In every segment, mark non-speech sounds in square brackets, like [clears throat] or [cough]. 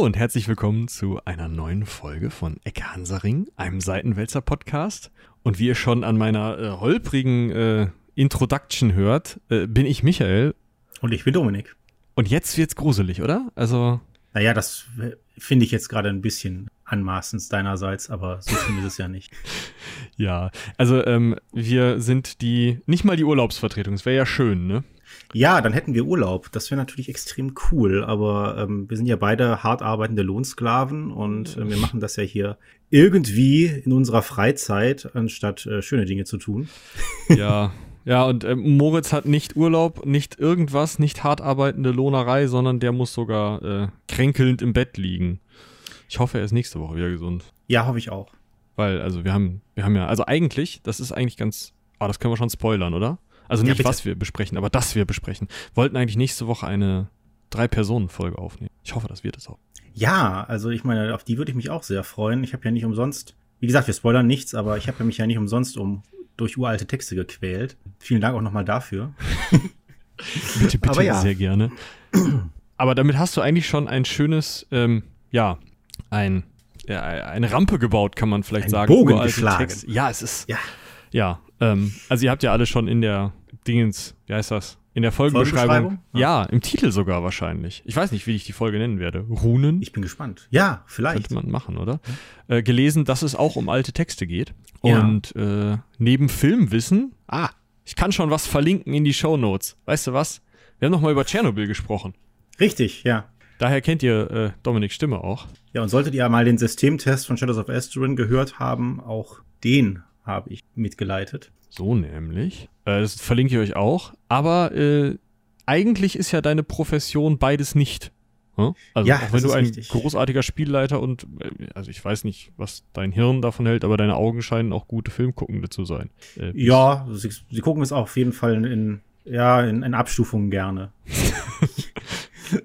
Hallo und herzlich willkommen zu einer neuen Folge von Ecke Hansaring, einem Seitenwälzer Podcast. Und wie ihr schon an meiner äh, holprigen äh, Introduction hört, äh, bin ich Michael. Und ich bin Dominik. Und jetzt wird's gruselig, oder? Also. Naja, das finde ich jetzt gerade ein bisschen anmaßend deinerseits, aber so schlimm ist es ja nicht. [laughs] Ja, also ähm, wir sind die, nicht mal die Urlaubsvertretung, es wäre ja schön, ne? Ja, dann hätten wir Urlaub. Das wäre natürlich extrem cool, aber ähm, wir sind ja beide hart arbeitende Lohnsklaven und äh, wir machen das ja hier irgendwie in unserer Freizeit, anstatt äh, schöne Dinge zu tun. Ja, ja, und äh, Moritz hat nicht Urlaub, nicht irgendwas, nicht hart arbeitende Lohnerei, sondern der muss sogar äh, kränkelnd im Bett liegen. Ich hoffe, er ist nächste Woche wieder gesund. Ja, hoffe ich auch. Weil, also wir haben, wir haben ja, also eigentlich, das ist eigentlich ganz, ah, das können wir schon spoilern, oder? Also nicht, ja, was wir besprechen, aber das wir besprechen. Wollten eigentlich nächste Woche eine Drei-Personen-Folge aufnehmen. Ich hoffe, das wird es auch. Ja, also ich meine, auf die würde ich mich auch sehr freuen. Ich habe ja nicht umsonst, wie gesagt, wir spoilern nichts, aber ich habe mich ja nicht umsonst um durch uralte Texte gequält. Vielen Dank auch nochmal dafür. [laughs] bitte, bitte, ja. sehr gerne. Aber damit hast du eigentlich schon ein schönes, ähm, ja, ein, ja, eine Rampe gebaut, kann man vielleicht ein sagen. Bogen geschlagen. Text. Ja, es ist. Ja. Ja, ähm, also ihr habt ja alle schon in der Dingens, wie heißt das? In der Folgenbeschreibung. Ja. ja. im Titel sogar wahrscheinlich. Ich weiß nicht, wie ich die Folge nennen werde. Runen. Ich bin gespannt. Ja, vielleicht. Könnte man machen, oder? Ja. Äh, gelesen, dass es auch um alte Texte geht. Ja. Und äh, neben Filmwissen, ah, ich kann schon was verlinken in die Show Notes. Weißt du was? Wir haben noch mal über Tschernobyl gesprochen. Richtig, ja. Daher kennt ihr äh, Dominiks Stimme auch. Ja, und solltet ihr mal den Systemtest von Shadows of Asterin gehört haben, auch den habe ich mitgeleitet. So nämlich. Äh, das verlinke ich euch auch. Aber äh, eigentlich ist ja deine Profession beides nicht. Hm? Also ja, auch wenn du ein richtig. großartiger Spielleiter und äh, also ich weiß nicht, was dein Hirn davon hält, aber deine Augen scheinen auch gute Filmguckende zu sein. Äh, ja, sie, sie, gucken es auch auf jeden Fall in, in ja, in, in Abstufungen gerne. [laughs]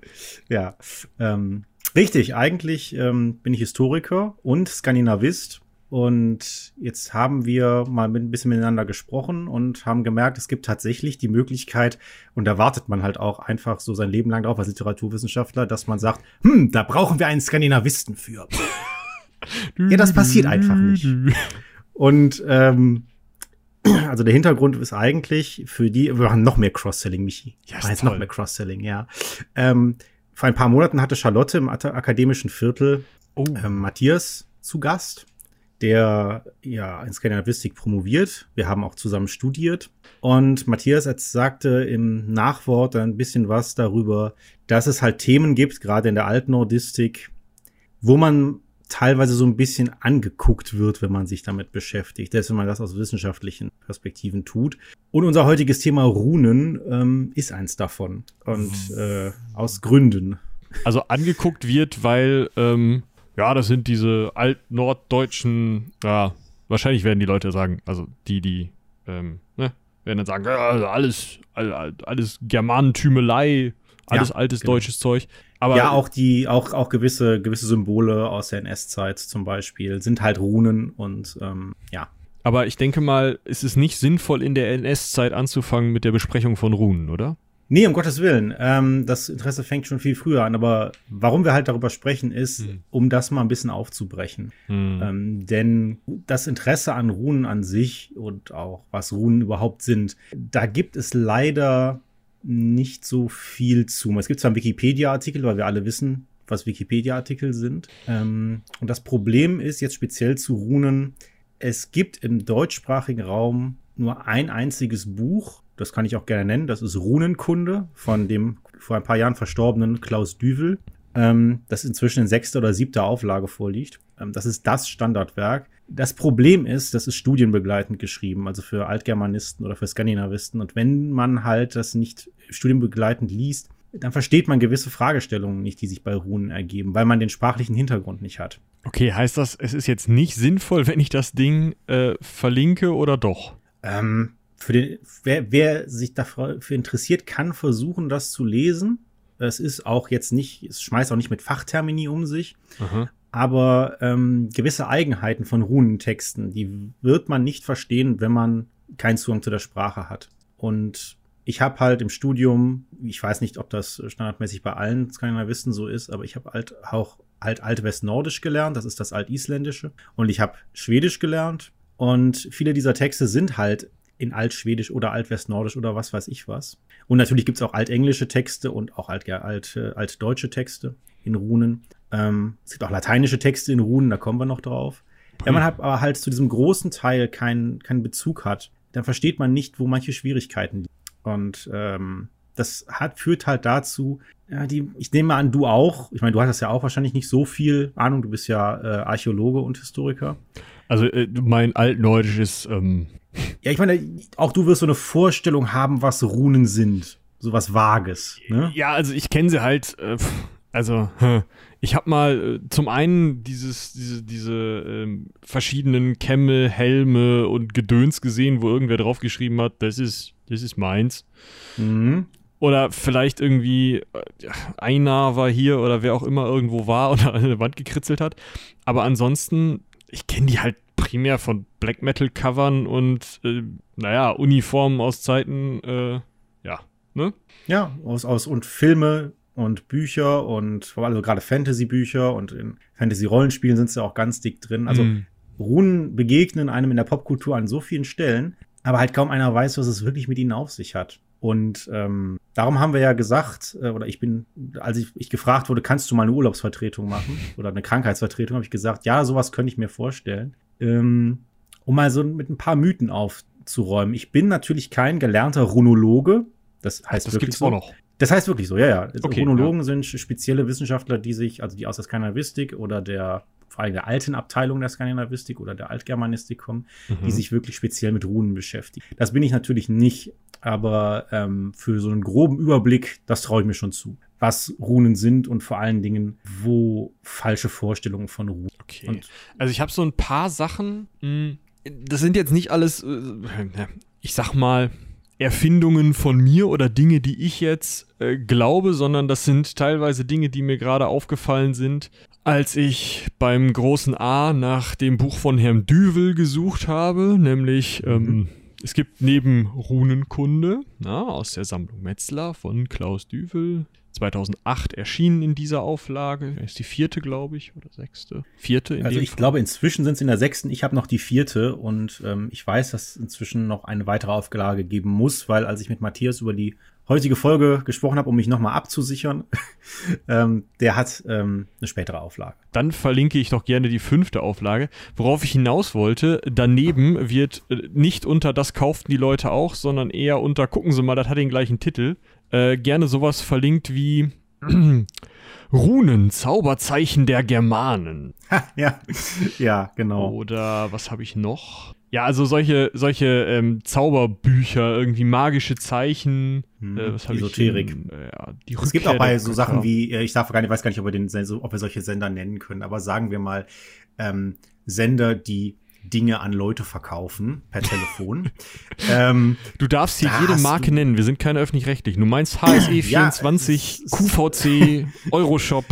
ja. Ähm, richtig, eigentlich ähm, bin ich Historiker und Skandinavist und jetzt haben wir mal ein bisschen miteinander gesprochen und haben gemerkt, es gibt tatsächlich die Möglichkeit, und da wartet man halt auch einfach so sein Leben lang drauf als Literaturwissenschaftler, dass man sagt, hm, da brauchen wir einen Skandinavisten für. [laughs] ja, das passiert einfach nicht. Und ähm, [clears throat] also der Hintergrund ist eigentlich für die, wir machen noch mehr Cross-Selling, Michi. Ja, jetzt noch mehr Cross-Selling, ja. Ähm, vor ein paar Monaten hatte Charlotte im akademischen Viertel oh. ähm, Matthias zu Gast der ja in Skandinavistik promoviert. Wir haben auch zusammen studiert. Und Matthias sagte im Nachwort ein bisschen was darüber, dass es halt Themen gibt, gerade in der Altnordistik, wo man teilweise so ein bisschen angeguckt wird, wenn man sich damit beschäftigt, selbst wenn man das aus wissenschaftlichen Perspektiven tut. Und unser heutiges Thema Runen ähm, ist eins davon. Und äh, aus Gründen. Also angeguckt wird, weil ähm, ja, das sind diese altnorddeutschen, ja, wahrscheinlich werden die Leute sagen, also die, die, ähm, ne, werden dann sagen, ja, also alles, alles Germanentümelei, alles ja, altes genau. deutsches Zeug. Aber ja, auch die, auch, auch gewisse, gewisse Symbole aus der NS-Zeit zum Beispiel sind halt Runen und ähm, ja. Aber ich denke mal, es ist nicht sinnvoll, in der NS-Zeit anzufangen mit der Besprechung von Runen, oder? Nee, um Gottes Willen. Ähm, das Interesse fängt schon viel früher an. Aber warum wir halt darüber sprechen, ist, hm. um das mal ein bisschen aufzubrechen. Hm. Ähm, denn das Interesse an Runen an sich und auch was Runen überhaupt sind, da gibt es leider nicht so viel zu. Es gibt zwar einen Wikipedia-Artikel, weil wir alle wissen, was Wikipedia-Artikel sind. Ähm, und das Problem ist jetzt speziell zu Runen, es gibt im deutschsprachigen Raum nur ein einziges Buch, das kann ich auch gerne nennen, das ist Runenkunde von dem vor ein paar Jahren verstorbenen Klaus Düvel, ähm, das inzwischen in sechster oder siebter Auflage vorliegt. Ähm, das ist das Standardwerk. Das Problem ist, das ist studienbegleitend geschrieben, also für Altgermanisten oder für Skandinavisten. Und wenn man halt das nicht studienbegleitend liest, dann versteht man gewisse Fragestellungen nicht, die sich bei Runen ergeben, weil man den sprachlichen Hintergrund nicht hat. Okay, heißt das, es ist jetzt nicht sinnvoll, wenn ich das Ding äh, verlinke oder doch? Ähm, für den, wer, wer sich dafür interessiert, kann versuchen, das zu lesen. Es ist auch jetzt nicht, es schmeißt auch nicht mit Fachtermini um sich. Aha. Aber ähm, gewisse Eigenheiten von Runentexten, die wird man nicht verstehen, wenn man keinen Zugang zu der Sprache hat. Und ich habe halt im Studium, ich weiß nicht, ob das standardmäßig bei allen Skandinavisten so ist, aber ich habe halt auch halt Alt-West-Nordisch gelernt, das ist das Alt-Isländische. Und ich habe Schwedisch gelernt. Und viele dieser Texte sind halt in Altschwedisch oder Altwestnordisch oder was weiß ich was. Und natürlich gibt's auch altenglische Texte und auch alt, alt, äh, altdeutsche Texte in Runen. Ähm, es gibt auch lateinische Texte in Runen, da kommen wir noch drauf. Wenn man halt, aber halt zu diesem großen Teil keinen keinen Bezug hat, dann versteht man nicht, wo manche Schwierigkeiten liegen. Und ähm, das hat, führt halt dazu, ja, die, ich nehme an, du auch. Ich meine, du hattest ja auch wahrscheinlich nicht so viel Ahnung. Du bist ja äh, Archäologe und Historiker. Also äh, mein Altneudisch ist. Ähm ja, ich meine, auch du wirst so eine Vorstellung haben, was Runen sind. So was Vages. Ne? Ja, also ich kenne sie halt. Äh, also ich habe mal äh, zum einen dieses, diese, diese ähm, verschiedenen Kämme, Helme und Gedöns gesehen, wo irgendwer draufgeschrieben hat, das ist, das ist meins. Mhm. Oder vielleicht irgendwie äh, Einar war hier oder wer auch immer irgendwo war [laughs] und an der Wand gekritzelt hat. Aber ansonsten, ich kenne die halt primär von Black Metal Covern und äh, naja, Uniformen aus Zeiten, äh, ja, ne? Ja, aus, aus und Filme und Bücher und also gerade Fantasy-Bücher und in Fantasy-Rollenspielen sind sie auch ganz dick drin. Also mm. Runen begegnen einem in der Popkultur an so vielen Stellen, aber halt kaum einer weiß, was es wirklich mit ihnen auf sich hat. Und ähm, darum haben wir ja gesagt, äh, oder ich bin, als ich, ich gefragt wurde, kannst du mal eine Urlaubsvertretung machen oder eine Krankheitsvertretung, habe ich gesagt, ja, sowas könnte ich mir vorstellen. Ähm, um mal so mit ein paar Mythen aufzuräumen. Ich bin natürlich kein gelernter Runologe. Das heißt das wirklich gibt's so. auch noch. Das heißt wirklich so, ja, ja. Okay, Runologen ja. sind spezielle Wissenschaftler, die sich, also die aus der Skandinavistik oder der vor allem der alten Abteilung der Skandinavistik oder der Altgermanistik kommen, mhm. die sich wirklich speziell mit Runen beschäftigen. Das bin ich natürlich nicht, aber ähm, für so einen groben Überblick, das traue ich mir schon zu. Was Runen sind und vor allen Dingen, wo falsche Vorstellungen von Runen. Okay. Und also ich habe so ein paar Sachen, hm, das sind jetzt nicht alles, äh, ich sag mal, Erfindungen von mir oder Dinge, die ich jetzt äh, glaube, sondern das sind teilweise Dinge, die mir gerade aufgefallen sind, als ich beim großen A nach dem Buch von Herrn Düvel gesucht habe, nämlich ähm, es gibt neben Runenkunde na, aus der Sammlung Metzler von Klaus Düvel 2008 erschienen in dieser Auflage. Ist die vierte, glaube ich, oder sechste? Vierte. In also ich Fall. glaube, inzwischen sind es in der sechsten. Ich habe noch die vierte und ähm, ich weiß, dass inzwischen noch eine weitere Auflage geben muss, weil als ich mit Matthias über die heutige Folge gesprochen habe, um mich nochmal abzusichern, [laughs] ähm, der hat ähm, eine spätere Auflage. Dann verlinke ich doch gerne die fünfte Auflage. Worauf ich hinaus wollte, daneben wird äh, nicht unter das kauften die Leute auch, sondern eher unter, gucken Sie mal, das hat den gleichen Titel, äh, gerne sowas verlinkt wie [clears throat] Runen, Zauberzeichen der Germanen. ja, ja, genau. Oder was habe ich noch? Ja, also solche, solche ähm, Zauberbücher, irgendwie magische Zeichen. Hm, äh, was Esoterik. Ich, äh, ja, es gibt auch bei so Sachen wie, äh, ich darf gar nicht, weiß gar nicht, ob wir, den, ob wir solche Sender nennen können, aber sagen wir mal ähm, Sender, die Dinge an Leute verkaufen per [laughs] Telefon. ähm, du darfst hier jede Marke nennen, wir sind keine öffentlich-rechtlichen. Du meinst HSE24, ja, QVC, [laughs] Euroshop.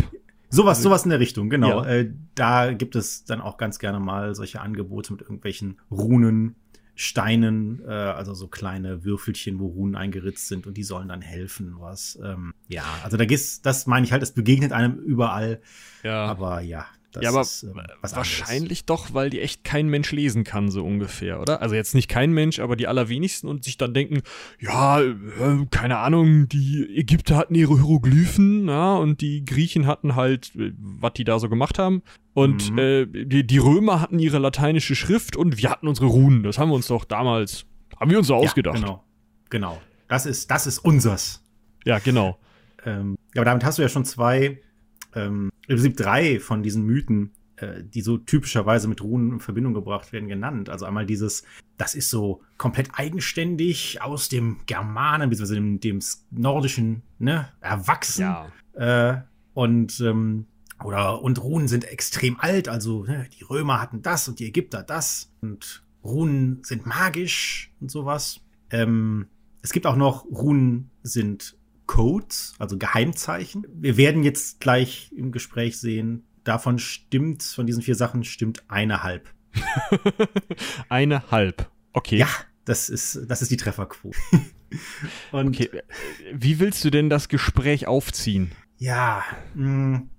Sowas, sowas in der Richtung, genau. Ja. Äh, da gibt es dann auch ganz gerne mal solche Angebote mit irgendwelchen Runen, Steinen, äh, also so kleine Würfelchen, wo Runen eingeritzt sind und die sollen dann helfen, was. Ähm, ja, also da gehst, das meine ich halt, es begegnet einem überall. Ja. Aber ja, das ja, aber ist, äh, wahrscheinlich anderes. doch, weil die echt kein Mensch lesen kann, so ungefähr, oder? Also jetzt nicht kein Mensch, aber die allerwenigsten und sich dann denken, ja, äh, keine Ahnung, die Ägypter hatten ihre Hieroglyphen, ja, und die Griechen hatten halt, äh, was die da so gemacht haben. Und mhm. äh, die, die Römer hatten ihre lateinische Schrift und wir hatten unsere Runen. Das haben wir uns doch damals, haben wir uns so ja, ausgedacht. Genau, genau. Das ist, das ist unsers. Ja, genau. Ähm, aber damit hast du ja schon zwei ähm, im Prinzip drei von diesen Mythen, äh, die so typischerweise mit Runen in Verbindung gebracht werden, genannt. Also einmal dieses, das ist so komplett eigenständig aus dem Germanen, beziehungsweise dem, dem Nordischen, ne, erwachsen. Ja. Äh, und, ähm, oder, und Runen sind extrem alt, also ne, die Römer hatten das und die Ägypter das. Und Runen sind magisch und sowas. Ähm, es gibt auch noch, Runen sind Codes, also Geheimzeichen. Wir werden jetzt gleich im Gespräch sehen, davon stimmt, von diesen vier Sachen stimmt eine halb. [laughs] eine halb. Okay. Ja, das ist, das ist die Trefferquote. [laughs] Und okay. Wie willst du denn das Gespräch aufziehen? Ja, mh, hm,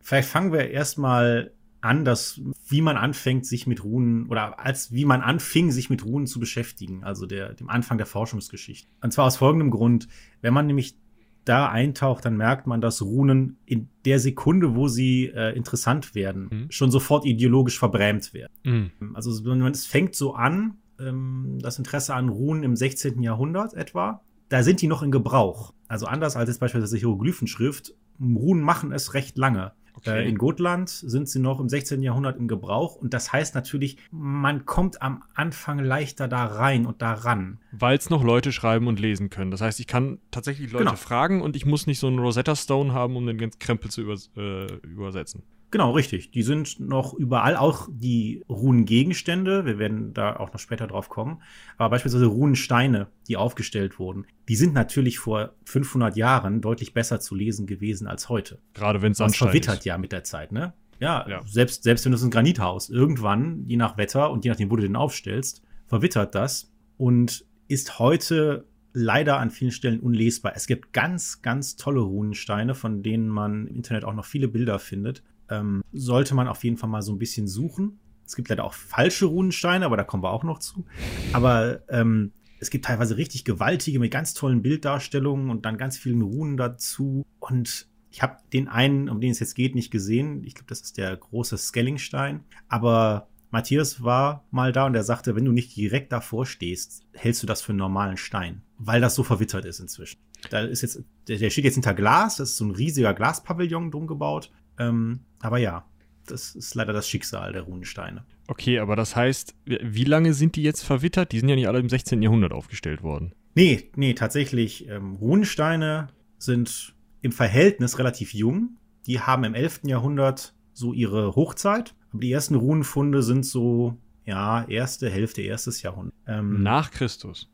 vielleicht fangen wir erstmal an, dass wie man anfängt, sich mit Runen oder als wie man anfing, sich mit Runen zu beschäftigen, also der, dem Anfang der Forschungsgeschichte. Und zwar aus folgendem Grund, wenn man nämlich da eintaucht, dann merkt man, dass Runen in der Sekunde, wo sie äh, interessant werden, mhm. schon sofort ideologisch verbrämt werden. Mhm. Also es fängt so an, ähm, das Interesse an Runen im 16. Jahrhundert etwa, da sind die noch in Gebrauch. Also anders als jetzt beispielsweise Hieroglyphenschrift, Runen machen es recht lange. Okay. Äh, in Gotland sind sie noch im 16. Jahrhundert im Gebrauch und das heißt natürlich, man kommt am Anfang leichter da rein und da ran. Weil es noch Leute schreiben und lesen können. Das heißt, ich kann tatsächlich Leute genau. fragen und ich muss nicht so einen Rosetta Stone haben, um den ganzen Krempel zu über, äh, übersetzen. Genau, richtig. Die sind noch überall, auch die Runengegenstände, wir werden da auch noch später drauf kommen, aber beispielsweise Runensteine, die aufgestellt wurden, die sind natürlich vor 500 Jahren deutlich besser zu lesen gewesen als heute. Gerade wenn es Das verwittert ist. ja mit der Zeit, ne? Ja, ja, Selbst, selbst wenn du es ein Granithaus, irgendwann, je nach Wetter und je nachdem, wo du den aufstellst, verwittert das und ist heute leider an vielen Stellen unlesbar. Es gibt ganz, ganz tolle Runensteine, von denen man im Internet auch noch viele Bilder findet ähm, sollte man auf jeden Fall mal so ein bisschen suchen. Es gibt leider auch falsche Runensteine, aber da kommen wir auch noch zu. Aber ähm, es gibt teilweise richtig gewaltige mit ganz tollen Bilddarstellungen und dann ganz vielen Runen dazu. Und ich habe den einen, um den es jetzt geht, nicht gesehen. Ich glaube, das ist der große Skellingstein. Aber Matthias war mal da und er sagte, wenn du nicht direkt davor stehst, hältst du das für einen normalen Stein, weil das so verwittert ist inzwischen. Da ist jetzt, der, steht jetzt hinter Glas, das ist so ein riesiger Glaspavillon drum gebaut. Ähm, aber ja, das ist leider das Schicksal der Runensteine. Okay, aber das heißt, wie lange sind die jetzt verwittert? Die sind ja nicht alle im 16. Jahrhundert aufgestellt worden. Nee, nee, tatsächlich. Ähm, Runensteine sind im Verhältnis relativ jung. Die haben im 11. Jahrhundert so ihre Hochzeit. Aber die ersten Runenfunde sind so, ja, erste Hälfte, erstes Jahrhundert. Ähm, nach Christus.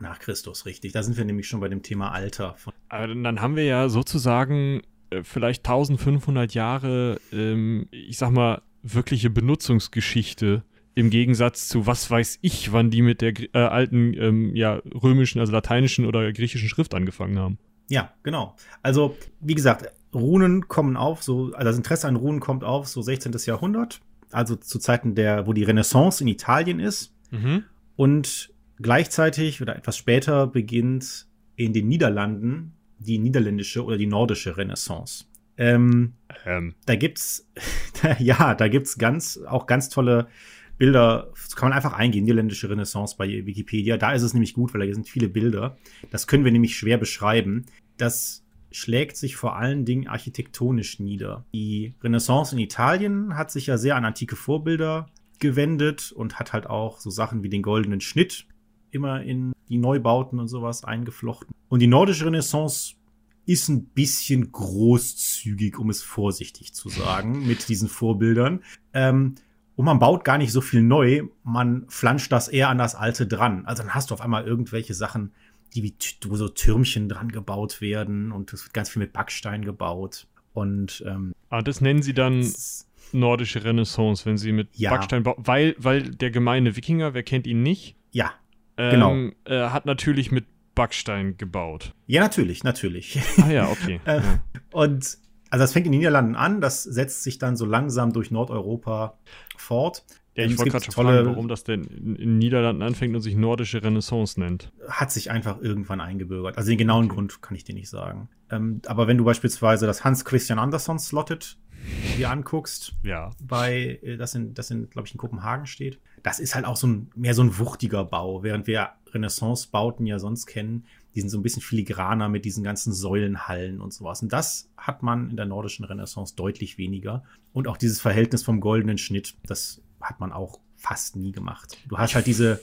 Nach Christus, richtig. Da sind wir nämlich schon bei dem Thema Alter. Aber dann haben wir ja sozusagen vielleicht 1500 Jahre, ähm, ich sag mal, wirkliche Benutzungsgeschichte im Gegensatz zu was weiß ich, wann die mit der äh, alten, ähm, ja, römischen, also lateinischen oder griechischen Schrift angefangen haben. Ja, genau. Also, wie gesagt, Runen kommen auf, so, also das Interesse an Runen kommt auf, so 16. Jahrhundert, also zu Zeiten der, wo die Renaissance in Italien ist. Mhm. Und gleichzeitig oder etwas später beginnt in den Niederlanden die niederländische oder die nordische Renaissance. Ähm, ähm. Da gibt's, [laughs] ja, da gibt's ganz, auch ganz tolle Bilder, das kann man einfach eingehen, niederländische Renaissance bei Wikipedia. Da ist es nämlich gut, weil da sind viele Bilder. Das können wir nämlich schwer beschreiben. Das schlägt sich vor allen Dingen architektonisch nieder. Die Renaissance in Italien hat sich ja sehr an antike Vorbilder gewendet und hat halt auch so Sachen wie den goldenen Schnitt immer in die Neubauten und sowas eingeflochten. Und die nordische Renaissance ist ein bisschen großzügig, um es vorsichtig zu sagen, mit diesen Vorbildern. Ähm, und man baut gar nicht so viel neu, man flanscht das eher an das Alte dran. Also dann hast du auf einmal irgendwelche Sachen, die wie wo so Türmchen dran gebaut werden und es wird ganz viel mit Backstein gebaut. Und ähm, ah, das nennen sie dann nordische Renaissance, wenn sie mit ja. Backstein bauen, weil, weil der gemeine Wikinger, wer kennt ihn nicht? Ja. Genau. Ähm, äh, hat natürlich mit Backstein gebaut. Ja, natürlich, natürlich. Ah ja, okay. [laughs] äh, ja. Und also das fängt in den Niederlanden an, das setzt sich dann so langsam durch Nordeuropa fort. Ja, ich wollte gerade fragen, warum das denn in den Niederlanden anfängt und sich nordische Renaissance nennt. Hat sich einfach irgendwann eingebürgert. Also den genauen okay. Grund kann ich dir nicht sagen. Ähm, aber wenn du beispielsweise das Hans Christian Andersen Slotted dir anguckst, ja. bei äh, das in, das in, glaube ich, in Kopenhagen steht, das ist halt auch so ein mehr so ein wuchtiger Bau, während wir Renaissance-Bauten ja sonst kennen, die sind so ein bisschen filigraner mit diesen ganzen Säulenhallen und sowas. Und das hat man in der nordischen Renaissance deutlich weniger. Und auch dieses Verhältnis vom goldenen Schnitt, das hat man auch fast nie gemacht. Du hast halt diese,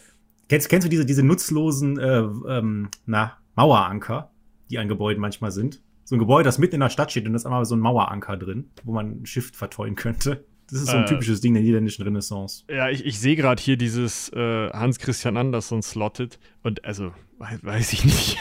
kennst, kennst du diese, diese nutzlosen, äh, ähm, na, Maueranker, die an Gebäuden manchmal sind? So ein Gebäude, das mitten in der Stadt steht und da ist einmal so ein Maueranker drin, wo man ein Schiff verteuen könnte. Das ist so ein äh, typisches Ding der niederländischen Renaissance. Ja, ich, ich sehe gerade hier dieses äh, Hans Christian Andersen slotted und also weiß ich nicht.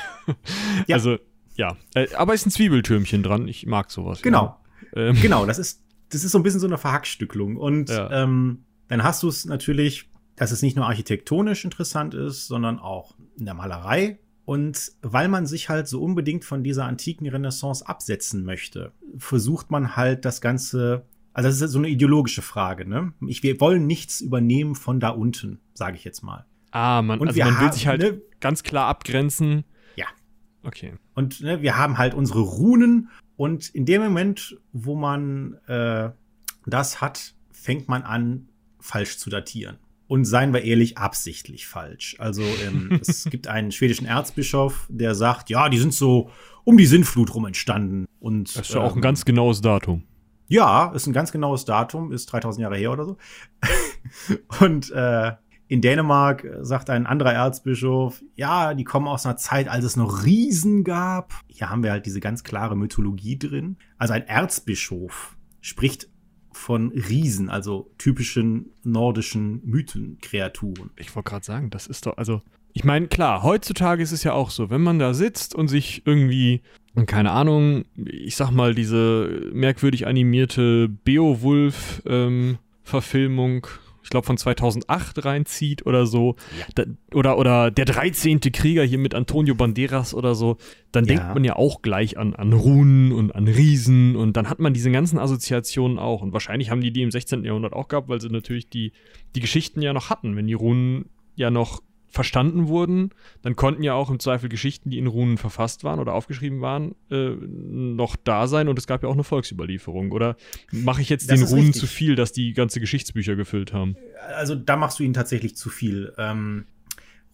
ja. Also ja, äh, aber ist ein Zwiebeltürmchen dran. Ich mag sowas. Genau, ja. ähm. genau. Das ist das ist so ein bisschen so eine Verhackstücklung und ja. ähm, dann hast du es natürlich, dass es nicht nur architektonisch interessant ist, sondern auch in der Malerei Und weil man sich halt so unbedingt von dieser antiken Renaissance absetzen möchte, versucht man halt das Ganze, also das ist so eine ideologische Frage, ne? Ich, wir wollen nichts übernehmen von da unten, sage ich jetzt mal. Ah, man, Und also man will sich halt ne? ganz klar abgrenzen. Ja. Okay. Und ne, wir haben halt unsere Runen und in dem Moment, wo man äh, das hat, fängt man an, falsch zu datieren. Und seien wir ehrlich, absichtlich falsch. Also ähm, [laughs] es gibt einen schwedischen Erzbischof, der sagt, ja, die sind so um die Sintflut rum entstanden. Und Das ist ja auch ein ähm, ganz genaues Datum. ja, ist ein ganz genaues Datum, ist 3000 Jahre her oder so. [laughs] Und äh, in Dänemark äh, sagt ein anderer Erzbischof, ja, die kommen aus einer Zeit, als es noch Riesen gab. Hier haben wir halt diese ganz klare Mythologie drin. Also ein Erzbischof spricht von Riesen, also typischen nordischen Mythenkreaturen. Ich wollte gerade sagen, das ist doch, also, ich meine, klar, heutzutage ist es ja auch so, wenn man da sitzt und sich irgendwie, keine Ahnung, ich sag mal, diese merkwürdig animierte Beowulf-Verfilmung, ich glaube von 2008 reinzieht oder so, Ja. da, oder, oder der 13. Krieger hier mit Antonio Banderas oder so, dann Ja. denkt man ja auch gleich an, an Runen und an Riesen und dann hat man diese ganzen Assoziationen auch und wahrscheinlich haben die die im 16. Jahrhundert auch gehabt, weil sie natürlich die, die Geschichten ja noch hatten, wenn die Runen ja noch verstanden wurden, dann konnten ja auch im Zweifel Geschichten, die in Runen verfasst waren oder aufgeschrieben waren, äh, noch da sein und es gab ja auch eine Volksüberlieferung. Oder mache ich jetzt Das den Runen richtig. zu viel, dass die ganze Geschichtsbücher gefüllt haben? Also da machst du ihnen tatsächlich zu viel. Ähm,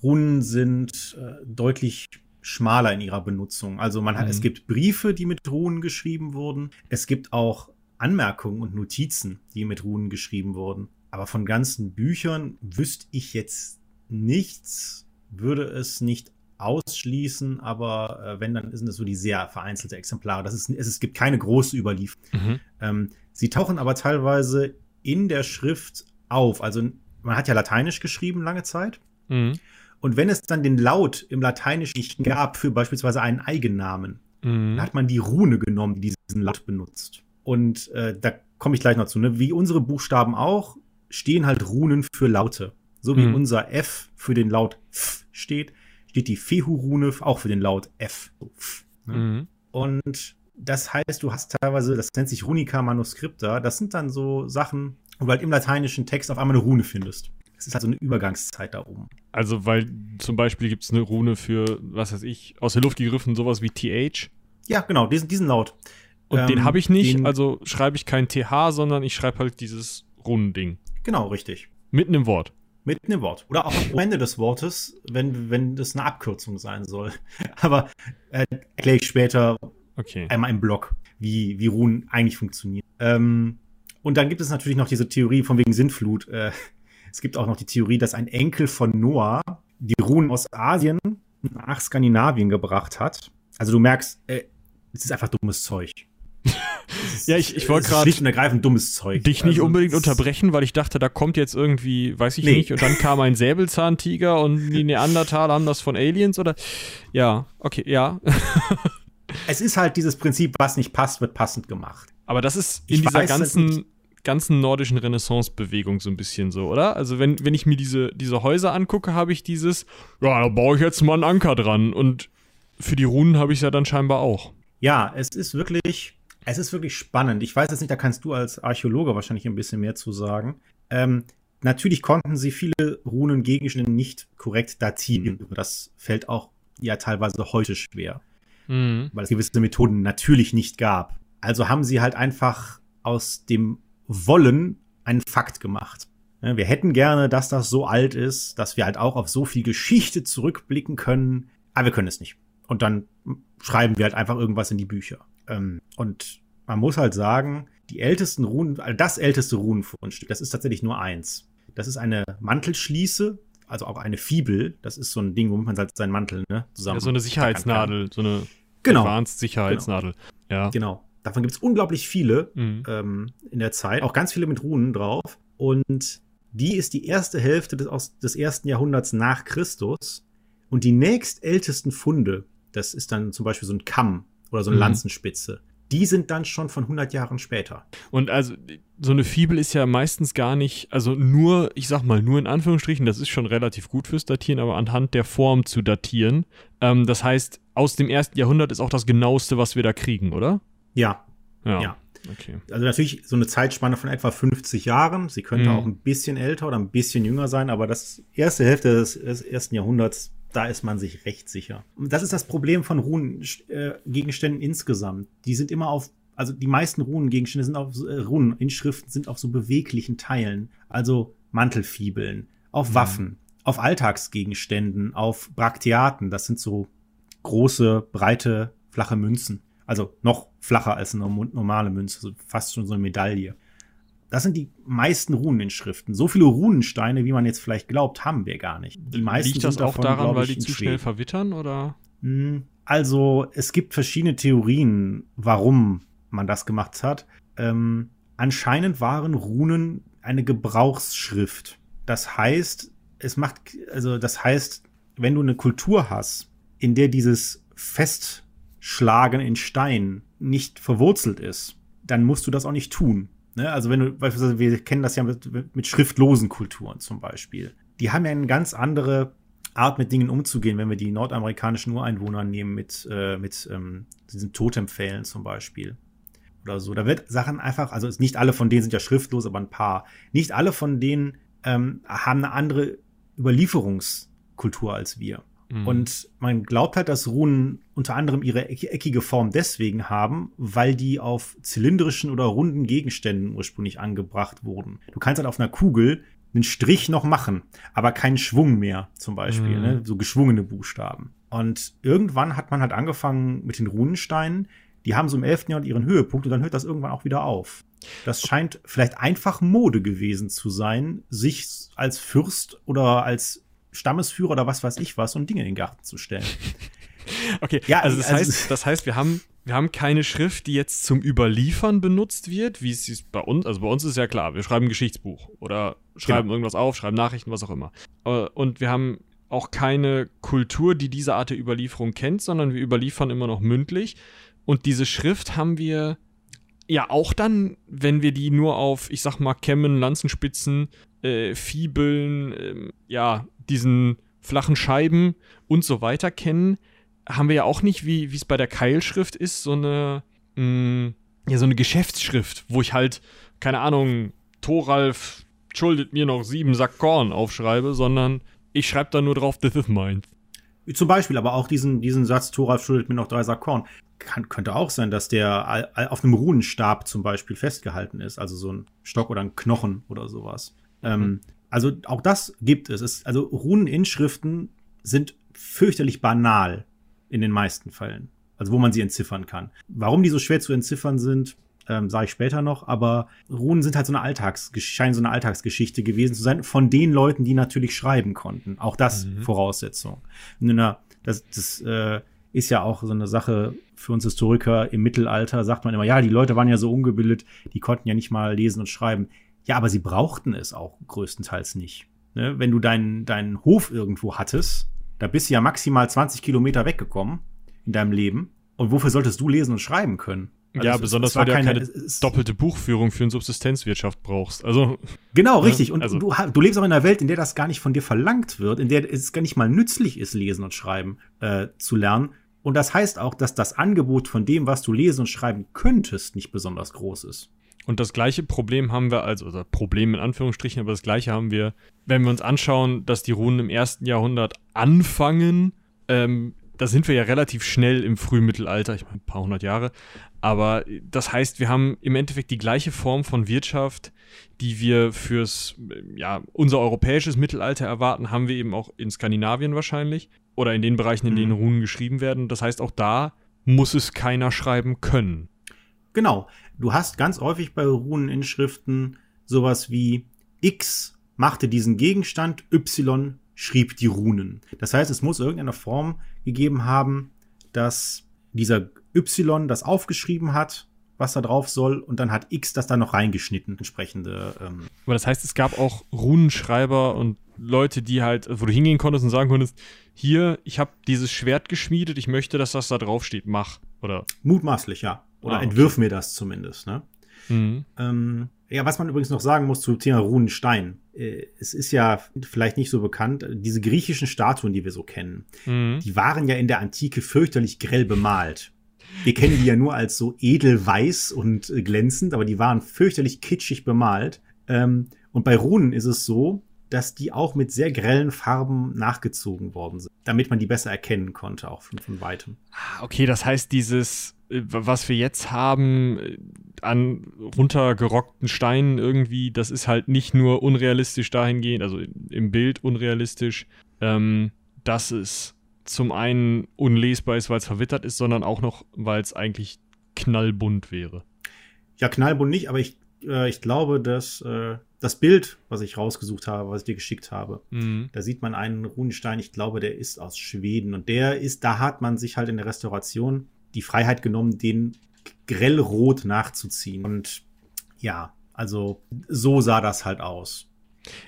Runen sind äh, deutlich schmaler in ihrer Benutzung. Also man hat, Mhm. es gibt Briefe, die mit Runen geschrieben wurden. Es gibt auch Anmerkungen und Notizen, die mit Runen geschrieben wurden. Aber von ganzen Büchern wüsste ich jetzt nichts, würde es nicht ausschließen, aber äh, wenn, dann sind es so die sehr vereinzelte Exemplare. Das ist, es, es gibt keine große Überlieferung. Mhm. Ähm, sie tauchen aber teilweise in der Schrift auf. Also man hat ja Lateinisch geschrieben lange Zeit. Mhm. Und wenn es dann den Laut im Lateinischen nicht gab für beispielsweise einen Eigennamen, Mhm. dann hat man die Rune genommen, die diesen Laut benutzt. Und äh, da komme ich gleich noch zu. Ne? Wie unsere Buchstaben auch, stehen halt Runen für Laute. So wie Mhm. unser F für den Laut F steht, steht die Fehu-Rune auch für den Laut F. F ne? Mhm. Und das heißt, du hast teilweise, das nennt sich Runica Manuscripta, das sind dann so Sachen, wo du halt im lateinischen Text auf einmal eine Rune findest. Das ist halt so eine Übergangszeit da oben. Also, weil zum Beispiel gibt es eine Rune für, was weiß ich, aus der Luft gegriffen, sowas wie TH. Ja, genau, diesen, diesen Laut. Und Ähm, den habe ich nicht, also schreibe ich kein TH, sondern ich schreibe halt dieses Runending. Genau, richtig. Mitten im Wort. Mitten im Wort. Oder auch am Ende des Wortes, wenn, wenn das eine Abkürzung sein soll. [laughs] Aber äh, erkläre ich später Okay. einmal im Blog, wie, wie Runen eigentlich funktionieren. Ähm, und dann gibt es natürlich noch diese Theorie von wegen Sintflut. Äh, es gibt auch noch die Theorie, dass ein Enkel von Noah die Runen aus Asien nach Skandinavien gebracht hat. Also du merkst, äh, es ist einfach dummes Zeug. [laughs] Ja, ich- ich wollte grad schlicht und ergreifend dummes Zeug. Dich nicht Also, unbedingt unterbrechen, weil ich dachte, da kommt jetzt irgendwie, weiß ich Nee. nicht, und dann kam ein Säbelzahntiger und die Neandertaler haben das von Aliens oder. Ja, okay, ja. [laughs] Es ist halt dieses Prinzip, was nicht passt, wird passend gemacht. Aber das ist in Ich dieser weiß ganzen, ganzen nordischen Renaissance-Bewegung so ein bisschen so, oder? Also, wenn, wenn ich mir diese, diese Häuser angucke, habe ich dieses, ja, da baue ich jetzt mal einen Anker dran. Und für die Runen habe ich es ja dann scheinbar auch. Ja, es ist wirklich, es ist wirklich spannend. Ich weiß jetzt nicht, da kannst du als Archäologe wahrscheinlich ein bisschen mehr zu sagen. Ähm, natürlich konnten sie viele Runengegenstände nicht korrekt datieren. Das fällt auch ja teilweise heute schwer, Mhm. weil es gewisse Methoden natürlich nicht gab. Also haben sie halt einfach aus dem Wollen einen Fakt gemacht. Wir hätten gerne, dass das so alt ist, dass wir halt auch auf so viel Geschichte zurückblicken können, aber wir können es nicht. Und dann schreiben wir halt einfach irgendwas in die Bücher. Ähm, und man muss halt sagen, die ältesten Runen, also das älteste Runenfundstück, das ist tatsächlich nur eins. Das ist eine Mantelschließe, also auch eine Fibel. Das ist so ein Ding, womit man halt seinen Mantel ne, zusammen. Ja, so eine Sicherheitsnadel, so eine Genau. Advanced Sicherheitsnadel. Ja. Genau. Davon gibt es unglaublich viele Mhm. ähm, in der Zeit, auch ganz viele mit Runen drauf. Und die ist die erste Hälfte des, aus, des ersten Jahrhunderts nach Christus. Und die nächstältesten Funde, das ist dann zum Beispiel so ein Kamm oder so eine Mhm. Lanzenspitze, die sind dann schon von 100 Jahren später. Und also so eine Fibel ist ja meistens gar nicht, also nur, ich sag mal, nur in Anführungsstrichen, das ist schon relativ gut fürs Datieren, aber anhand der Form zu datieren. Ähm, das heißt, aus dem ersten Jahrhundert ist auch das genaueste, was wir da kriegen, oder? Ja. Ja. Ja. Okay. Also natürlich so eine Zeitspanne von etwa 50 Jahren. Sie könnte Mhm. auch ein bisschen älter oder ein bisschen jünger sein, aber das erste Hälfte des, des ersten Jahrhunderts, da ist man sich recht sicher. Und das ist das Problem von Runengegenständen insgesamt. Die sind immer auf, also die meisten Runengegenstände sind auf, äh, Runeninschriften sind auf so beweglichen Teilen, also Mantelfibeln, auf Mhm. Waffen, auf Alltagsgegenständen, auf Brakteaten. Das sind so große, breite, flache Münzen. Also noch flacher als eine normale Münze, so fast schon so eine Medaille. Das sind die meisten Runeninschriften. So viele Runensteine, wie man jetzt vielleicht glaubt, haben wir gar nicht. Die meisten Liegt das auch davon, daran, weil die zu schnell verwittern, oder? Hm, Also, es gibt verschiedene Theorien, warum man das gemacht hat. Ähm, anscheinend waren Runen eine Gebrauchsschrift. Das heißt, es macht, also das heißt, wenn du eine Kultur hast, in der dieses Festschlagen in Stein nicht verwurzelt ist, dann musst du das auch nicht tun. Ne? Also wenn du, beispielsweise, wir kennen das ja mit, mit schriftlosen Kulturen zum Beispiel. Die haben ja eine ganz andere Art, mit Dingen umzugehen, wenn wir die nordamerikanischen Ureinwohner nehmen mit, äh, mit ähm, diesen Totempfählen zum Beispiel. Oder so. Da wird Sachen einfach, also nicht alle von denen sind ja schriftlos, aber ein paar. Nicht alle von denen ähm, haben eine andere Überlieferungskultur als wir. Mhm. Und man glaubt halt, dass Runen unter anderem ihre eck- eckige Form deswegen haben, weil die auf zylindrischen oder runden Gegenständen ursprünglich angebracht wurden. Du kannst halt auf einer Kugel einen Strich noch machen, aber keinen Schwung mehr, zum Beispiel, Mhm. ne? so geschwungene Buchstaben. Und irgendwann hat man halt angefangen mit den Runensteinen. Die haben so im 11. Jahrhundert ihren Höhepunkt und dann hört das irgendwann auch wieder auf. Das scheint vielleicht einfach Mode gewesen zu sein, sich als Fürst oder als Stammesführer oder was weiß ich was so ein Ding in den Garten zu stellen. [laughs] Okay, Ja, also das also- heißt, das heißt, wir haben, wir haben keine Schrift, die jetzt zum Überliefern benutzt wird, wie es bei uns, also bei uns ist ja klar, wir schreiben ein Geschichtsbuch oder schreiben Genau. irgendwas auf, schreiben Nachrichten, was auch immer. Und wir haben auch keine Kultur, die diese Art der Überlieferung kennt, sondern wir überliefern immer noch mündlich. Und diese Schrift haben wir ja auch dann, wenn wir die nur auf, ich sag mal, Kämmen, Lanzenspitzen, äh, Fibeln, ähm, ja, diesen flachen Scheiben und so weiter kennen, haben wir ja auch nicht, wie es bei der Keilschrift ist, so eine, mh, ja, so eine Geschäftsschrift, wo ich halt, keine Ahnung, Thoralf schuldet mir noch sieben Sack Korn aufschreibe, sondern ich schreibe da nur drauf, this is mine. Zum Beispiel, aber auch diesen, diesen Satz, Thoralf schuldet mir noch drei Sack Korn. Kann, könnte auch sein, dass der auf einem Runenstab zum Beispiel festgehalten ist, also so ein Stock oder ein Knochen oder sowas. Ähm, also auch das gibt es. es. Also Runeninschriften sind fürchterlich banal in den meisten Fällen. Also wo man sie entziffern kann. Warum die so schwer zu entziffern sind, ähm, sage ich später noch, aber Runen sind halt so eine Alltagsgeschichte, scheinen so eine Alltagsgeschichte gewesen zu sein, von den Leuten, die natürlich schreiben konnten. Auch das Mhm. Voraussetzung. In einer, das das äh, ist ja auch so eine Sache für uns Historiker im Mittelalter, sagt man immer, ja, die Leute waren ja so ungebildet, die konnten ja nicht mal lesen und schreiben. Ja, aber sie brauchten es auch größtenteils nicht. Ne? Wenn du deinen, deinen Hof irgendwo hattest, da bist du ja maximal 20 Kilometer weggekommen in deinem Leben. Und wofür solltest du lesen und schreiben können? Also ja, es- besonders weil du ja keine es- doppelte Buchführung für eine Subsistenzwirtschaft brauchst. Also, Genau, Ne? richtig. Und Also- du, du lebst auch in einer Welt, in der das gar nicht von dir verlangt wird, in der es gar nicht mal nützlich ist, lesen und schreiben äh, zu lernen. Und das heißt auch, dass das Angebot von dem, was du lesen und schreiben könntest, nicht besonders groß ist. Und das gleiche Problem haben wir, also, oder Problem in Anführungsstrichen, aber das gleiche haben wir, wenn wir uns anschauen, dass die Runen im ersten Jahrhundert anfangen. Ähm, da sind wir ja relativ schnell im Frühmittelalter, ich meine, ein paar hundert Jahre. Aber das heißt, wir haben im Endeffekt die gleiche Form von Wirtschaft, die wir fürs, ja, unser europäisches Mittelalter erwarten, haben wir eben auch in Skandinavien wahrscheinlich. Oder in den Bereichen, in denen Mhm. Runen geschrieben werden. Das heißt, auch da muss es keiner schreiben können. Genau. Du hast ganz häufig bei Runeninschriften sowas wie X machte diesen Gegenstand, Y schrieb die Runen. Das heißt, es muss irgendeine Form gegeben haben, dass dieser Y das aufgeschrieben hat, was da drauf soll, und dann hat X das da noch reingeschnitten, entsprechende. Ähm, Aber das heißt, es gab auch Runenschreiber und Leute, die halt, wo du hingehen konntest und sagen konntest, hier, ich habe dieses Schwert geschmiedet, ich möchte, dass das da drauf steht, mach. Oder, mutmaßlich, ja. Oder ah, okay. entwirf mir das zumindest, ne? Mhm. Ähm, ja, was man übrigens noch sagen muss zum Thema Runenstein. Äh, es ist ja vielleicht nicht so bekannt, diese griechischen Statuen, die wir so kennen, mhm. die waren ja in der Antike fürchterlich grell bemalt. Wir kennen die ja nur als so edelweiß und äh, glänzend, aber die waren fürchterlich kitschig bemalt. Ähm, und bei Runen ist es so, dass die auch mit sehr grellen Farben nachgezogen worden sind, damit man die besser erkennen konnte, auch von, von weitem. Ah, okay, das heißt, dieses, äh, was wir jetzt haben, äh, an runtergerockten Steinen irgendwie, das ist halt nicht nur unrealistisch dahingehend, also im Bild unrealistisch, ähm, dass es zum einen unlesbar ist, weil es verwittert ist, sondern auch noch, weil es eigentlich knallbunt wäre. Ja, knallbunt nicht, aber ich, äh, ich glaube, dass äh, das Bild, was ich rausgesucht habe, was ich dir geschickt habe, mhm. da sieht man einen Runenstein, ich glaube, der ist aus Schweden und der ist, da hat man sich halt in der Restauration die Freiheit genommen, den grellrot nachzuziehen. Und ja, also so sah das halt aus.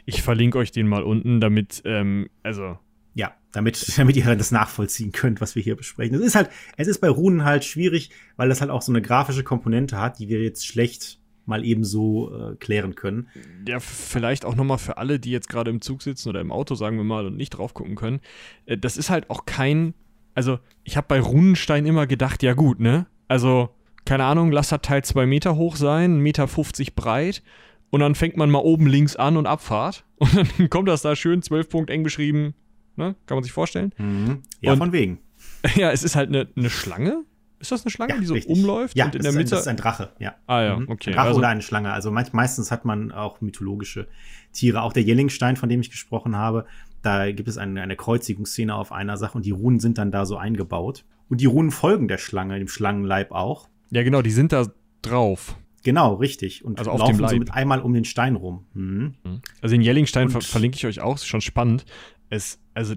Ich verlinke euch den mal unten, damit, ähm, also ja, damit, [laughs] damit ihr das nachvollziehen könnt, was wir hier besprechen. Es ist halt, es ist bei Runen halt schwierig, weil das halt auch so eine grafische Komponente hat, die wir jetzt schlecht mal eben so äh, klären können. Ja, vielleicht auch nochmal für alle, die jetzt gerade im Zug sitzen oder im Auto, sagen wir mal, und nicht drauf gucken können. Äh, das ist halt auch kein, also ich habe bei Runenstein immer gedacht, ja gut, ne? Also, keine Ahnung, lass das Teil zwei Meter hoch sein, 1,50 Meter breit und dann fängt man mal oben links an und Abfahrt [laughs] und dann kommt das da schön zwölf Punkt eng beschrieben Ne? Kann man sich vorstellen. Mhm. Ja, und, von wegen. [laughs] Ja, es ist halt eine, eine Schlange. Ist das eine Schlange, ja, die so richtig. umläuft? Ja, und in der Mitte? Ein, das ist ein Drache, ja. Ah ja, mhm. okay. Ein Drache also, oder eine Schlange. Also meist, meistens hat man auch mythologische Tiere. Auch der Jellingstein, von dem ich gesprochen habe, da gibt es eine, eine Kreuzigungsszene auf einer Sache und die Runen sind dann da so eingebaut. Und die Runen folgen der Schlange, dem Schlangenleib auch. Ja, genau, die sind da drauf. Genau, richtig. Und also auf laufen so mit einmal um den Stein rum. Mhm. Also den Jellingstein ver verlinke ich euch auch, ist schon spannend. Es, also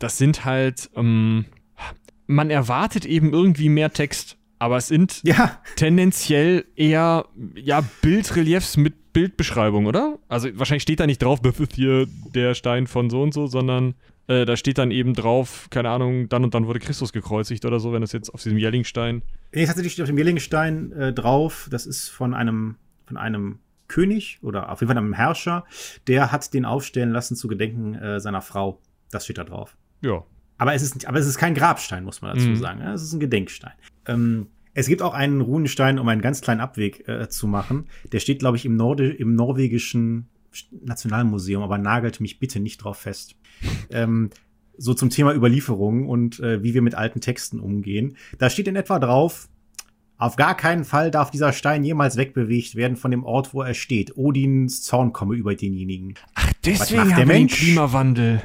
das sind halt, ähm, man erwartet eben irgendwie mehr Text, aber es sind ja. tendenziell eher ja, Bildreliefs mit Bildbeschreibung, oder? Also wahrscheinlich steht da nicht drauf, das ist hier der Stein von so und so, sondern äh, da steht dann eben drauf, keine Ahnung, dann und dann wurde Christus gekreuzigt oder so, wenn das jetzt auf diesem Jellingstein. Nee, tatsächlich steht auf dem Jellingstein äh, drauf, das ist von einem, von einem König oder auf jeden Fall einem Herrscher, der hat den aufstellen lassen zu Gedenken äh, seiner Frau. Das steht da drauf. Ja. Aber es ist, aber es ist kein Grabstein, muss man dazu mhm. sagen. Es ist ein Gedenkstein. Ähm, es gibt auch einen Runenstein, um einen ganz kleinen Abweg äh, zu machen. Der steht, glaube ich, im, Norde, im norwegischen Nationalmuseum, aber nagelt mich bitte nicht drauf fest. ähm, so zum Thema Überlieferung und äh, wie wir mit alten Texten umgehen. Da steht in etwa drauf, auf gar keinen Fall darf dieser Stein jemals wegbewegt werden von dem Ort, wo er steht. Odins Zorn komme über denjenigen. Ach, deswegen der Mensch? Klimawandel.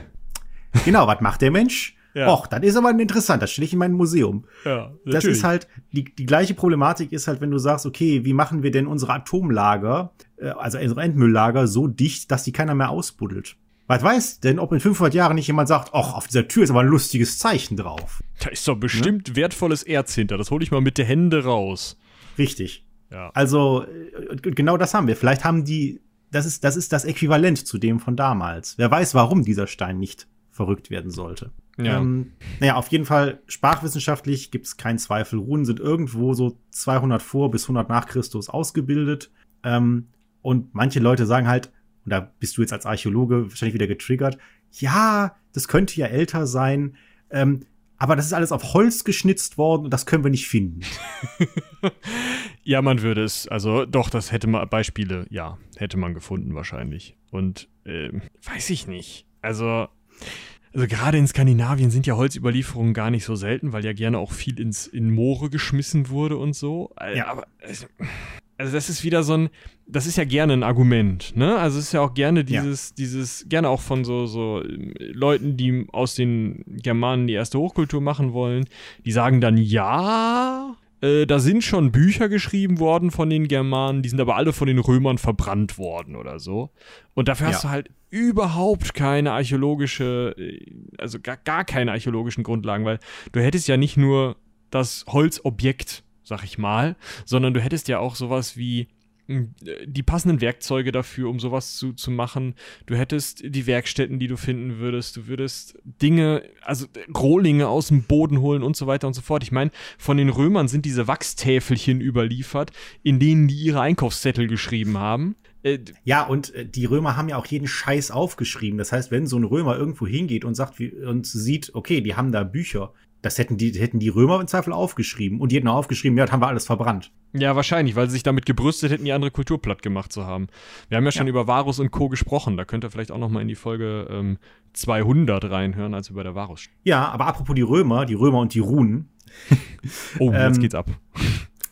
Genau, was macht der Mensch? Ja. Och, das ist aber interessant, das stelle ich in mein Museum. Ja, natürlich. das ist halt, die, die gleiche Problematik ist halt, wenn du sagst, okay, wie machen wir denn unsere Atomlager, äh, also unsere Endmülllager so dicht, dass die keiner mehr ausbuddelt? Was weiß denn, ob in 500 Jahren nicht jemand sagt, ach, auf dieser Tür ist aber ein lustiges Zeichen drauf. Da ist doch bestimmt ne? wertvolles Erz hinter, das hole ich mal mit der Hände raus. Richtig. Ja. Also, äh, genau das haben wir. Vielleicht haben die, das ist, das ist das Äquivalent zu dem von damals. Wer weiß, warum dieser Stein nicht verrückt werden sollte. Ja. Ähm, naja, auf jeden Fall, sprachwissenschaftlich gibt es keinen Zweifel. Runen sind irgendwo so 200 vor bis 100 nach Christus ausgebildet. Ähm, und manche Leute sagen halt, und da bist du jetzt als Archäologe wahrscheinlich wieder getriggert, ja, das könnte ja älter sein, ähm, aber das ist alles auf Holz geschnitzt worden und das können wir nicht finden. [laughs] ja, man würde es, also doch, das hätte man, Beispiele, ja, hätte man gefunden wahrscheinlich. Und äh, weiß ich nicht. Also also gerade in Skandinavien sind ja Holzüberlieferungen gar nicht so selten, weil ja gerne auch viel ins, in Moore geschmissen wurde und so. Ja. Aber also, also das ist wieder so ein, das ist ja gerne ein Argument, ne? Also es ist ja auch gerne dieses, ja. dieses, gerne auch von so, so ähm, Leuten, die aus den Germanen die erste Hochkultur machen wollen, die sagen dann, ja, äh, da sind schon Bücher geschrieben worden von den Germanen, die sind aber alle von den Römern verbrannt worden oder so. Und dafür ja. hast du halt überhaupt keine archäologische, äh, also gar, gar keine archäologischen Grundlagen, weil du hättest ja nicht nur das Holzobjekt, sag ich mal, sondern du hättest ja auch sowas wie die passenden Werkzeuge dafür, um sowas zu, zu machen. Du hättest die Werkstätten, die du finden würdest. Du würdest Dinge, also Rohlinge aus dem Boden holen und so weiter und so fort. Ich meine, von den Römern sind diese Wachstäfelchen überliefert, in denen die ihre Einkaufszettel geschrieben haben. Äh, ja, und äh, die Römer haben ja auch jeden Scheiß aufgeschrieben. Das heißt, wenn so ein Römer irgendwo hingeht und sagt wie, und sieht, okay, die haben da Bücher, das hätten die, hätten die Römer im Zweifel aufgeschrieben. Und die hätten auch aufgeschrieben, ja, das haben wir alles verbrannt. Ja, wahrscheinlich, weil sie sich damit gebrüstet hätten, die andere Kultur platt gemacht zu haben. Wir haben ja schon ja. über Varus und Co. gesprochen. Da könnt ihr vielleicht auch noch mal in die Folge ähm, 200 reinhören, als wir bei der Varus. Ja, aber apropos die Römer, die Römer und die Runen. [laughs] oh, jetzt ähm, geht's ab. [laughs]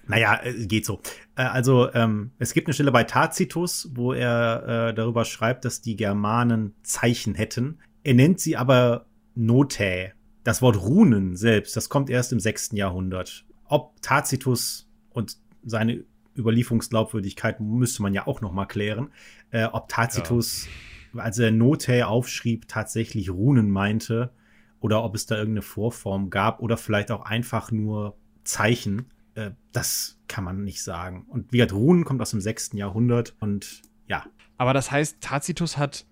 Naja, äh, geht so. Äh, also ähm, es gibt eine Stelle bei Tacitus, wo er äh, darüber schreibt, dass die Germanen Zeichen hätten. Er nennt sie aber Notae. Das Wort Runen selbst, das kommt erst im sechsten Jahrhundert. Ob Tacitus und seine Überlieferungsglaubwürdigkeit müsste man ja auch noch mal klären. Äh, ob Tacitus, ja. als er Notae aufschrieb, tatsächlich Runen meinte oder ob es da irgendeine Vorform gab oder vielleicht auch einfach nur Zeichen äh, das kann man nicht sagen. Und wie gesagt, Runen kommt aus dem 6. Jahrhundert und ja. Aber das heißt, Tacitus hat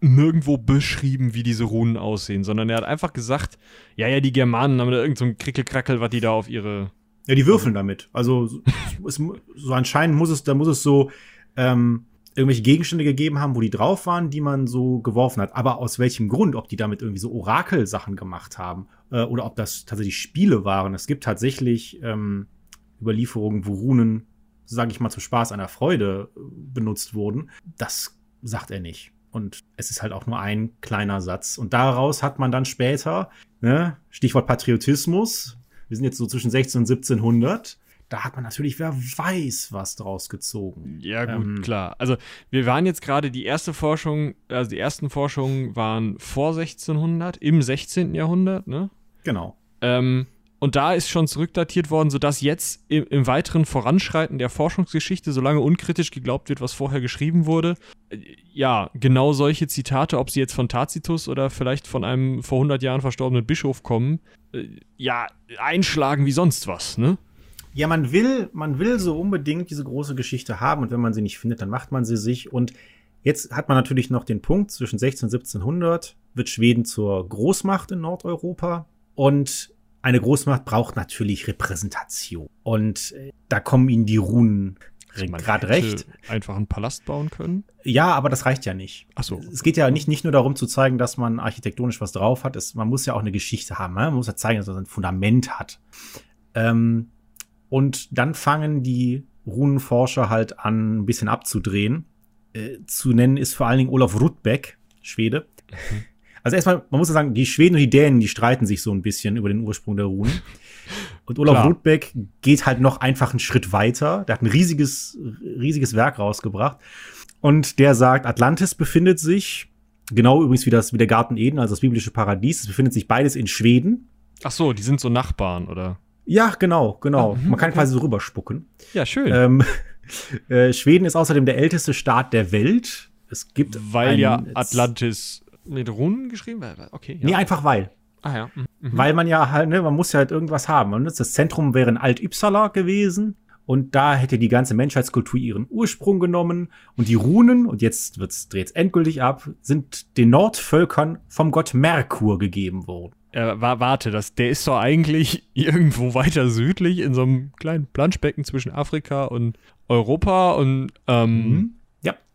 nirgendwo beschrieben, wie diese Runen aussehen, sondern er hat einfach gesagt, ja, ja, die Germanen haben da irgend so Krickelkrackel, was die da auf ihre. Ja, die würfeln damit. Also [laughs] es, so anscheinend muss es, da muss es so ähm, irgendwelche Gegenstände gegeben haben, wo die drauf waren, die man so geworfen hat. Aber aus welchem Grund? Ob die damit irgendwie so Orakelsachen gemacht haben äh, oder ob das tatsächlich Spiele waren. Es gibt tatsächlich ähm, Überlieferungen, wo Runen, sage ich mal, zum Spaß einer Freude äh, benutzt wurden. Das sagt er nicht. Und es ist halt auch nur ein kleiner Satz. Und daraus hat man dann später, ne, Stichwort Patriotismus, wir sind jetzt so zwischen 16 und 1700, da hat man natürlich, wer weiß, was draus gezogen. Ja, gut, ähm, klar. Also, wir waren jetzt gerade, die erste Forschung, also die ersten Forschungen waren vor 1600, im 16. Jahrhundert, ne? Genau. Ähm, und da ist schon zurückdatiert worden, sodass jetzt im, im, weiteren Voranschreiten der Forschungsgeschichte, solange unkritisch geglaubt wird, was vorher geschrieben wurde, äh, ja, genau solche Zitate, ob sie jetzt von Tacitus oder vielleicht von einem vor 100 Jahren verstorbenen Bischof kommen, äh, ja, einschlagen wie sonst was, ne? Ja, man will, man will so unbedingt diese große Geschichte haben und wenn man sie nicht findet, dann macht man sie sich und Jetzt hat man natürlich noch den Punkt, zwischen 16 und 1700 wird Schweden zur Großmacht in Nordeuropa und eine Großmacht braucht natürlich Repräsentation. Und äh, da kommen ihnen die Runen gerade recht. Einfach einen Palast bauen können? Ja, aber das reicht ja nicht. Ach so. Es geht ja nicht, nicht nur darum zu zeigen, dass man architektonisch was drauf hat. Es, man muss ja auch eine Geschichte haben. Ne? Man muss ja zeigen, dass man ein Fundament hat. Ähm, und dann fangen die Runenforscher halt an, ein bisschen abzudrehen. Äh, zu nennen ist vor allen Dingen Olaf Rudbeck, Schwede. Mhm. [laughs] Also erstmal, man muss ja sagen, die Schweden und die Dänen, die streiten sich so ein bisschen über den Ursprung der Runen. Und Olaf Klar. Rudbeck geht halt noch einfach einen Schritt weiter. Der hat ein riesiges, riesiges Werk rausgebracht. Und der sagt, Atlantis befindet sich, genau übrigens wie das, wie der Garten Eden, also das biblische Paradies, es befindet sich beides in Schweden. Ach so, die sind so Nachbarn, oder? Ja, genau, genau. Ah, Man kann okay. quasi so rüberspucken. Ja, schön. Ähm, [laughs] äh, Schweden ist außerdem der älteste Staat der Welt. Es gibt Weil ja Atlantis mit Runen geschrieben? Okay. Ja. Nee, einfach weil. Ah ja. Mhm. mhm. Weil man ja halt, ne, man muss ja halt irgendwas haben. Und das Zentrum wäre in Alt-Ypsala gewesen. Und da hätte die ganze Menschheitskultur ihren Ursprung genommen. Und die Runen, und jetzt wird's, dreht's endgültig ab, sind den Nordvölkern vom Gott Merkur gegeben worden. Äh, warte, das, der ist doch eigentlich [laughs] irgendwo weiter südlich in so einem kleinen Planschbecken zwischen Afrika und Europa und ähm, mhm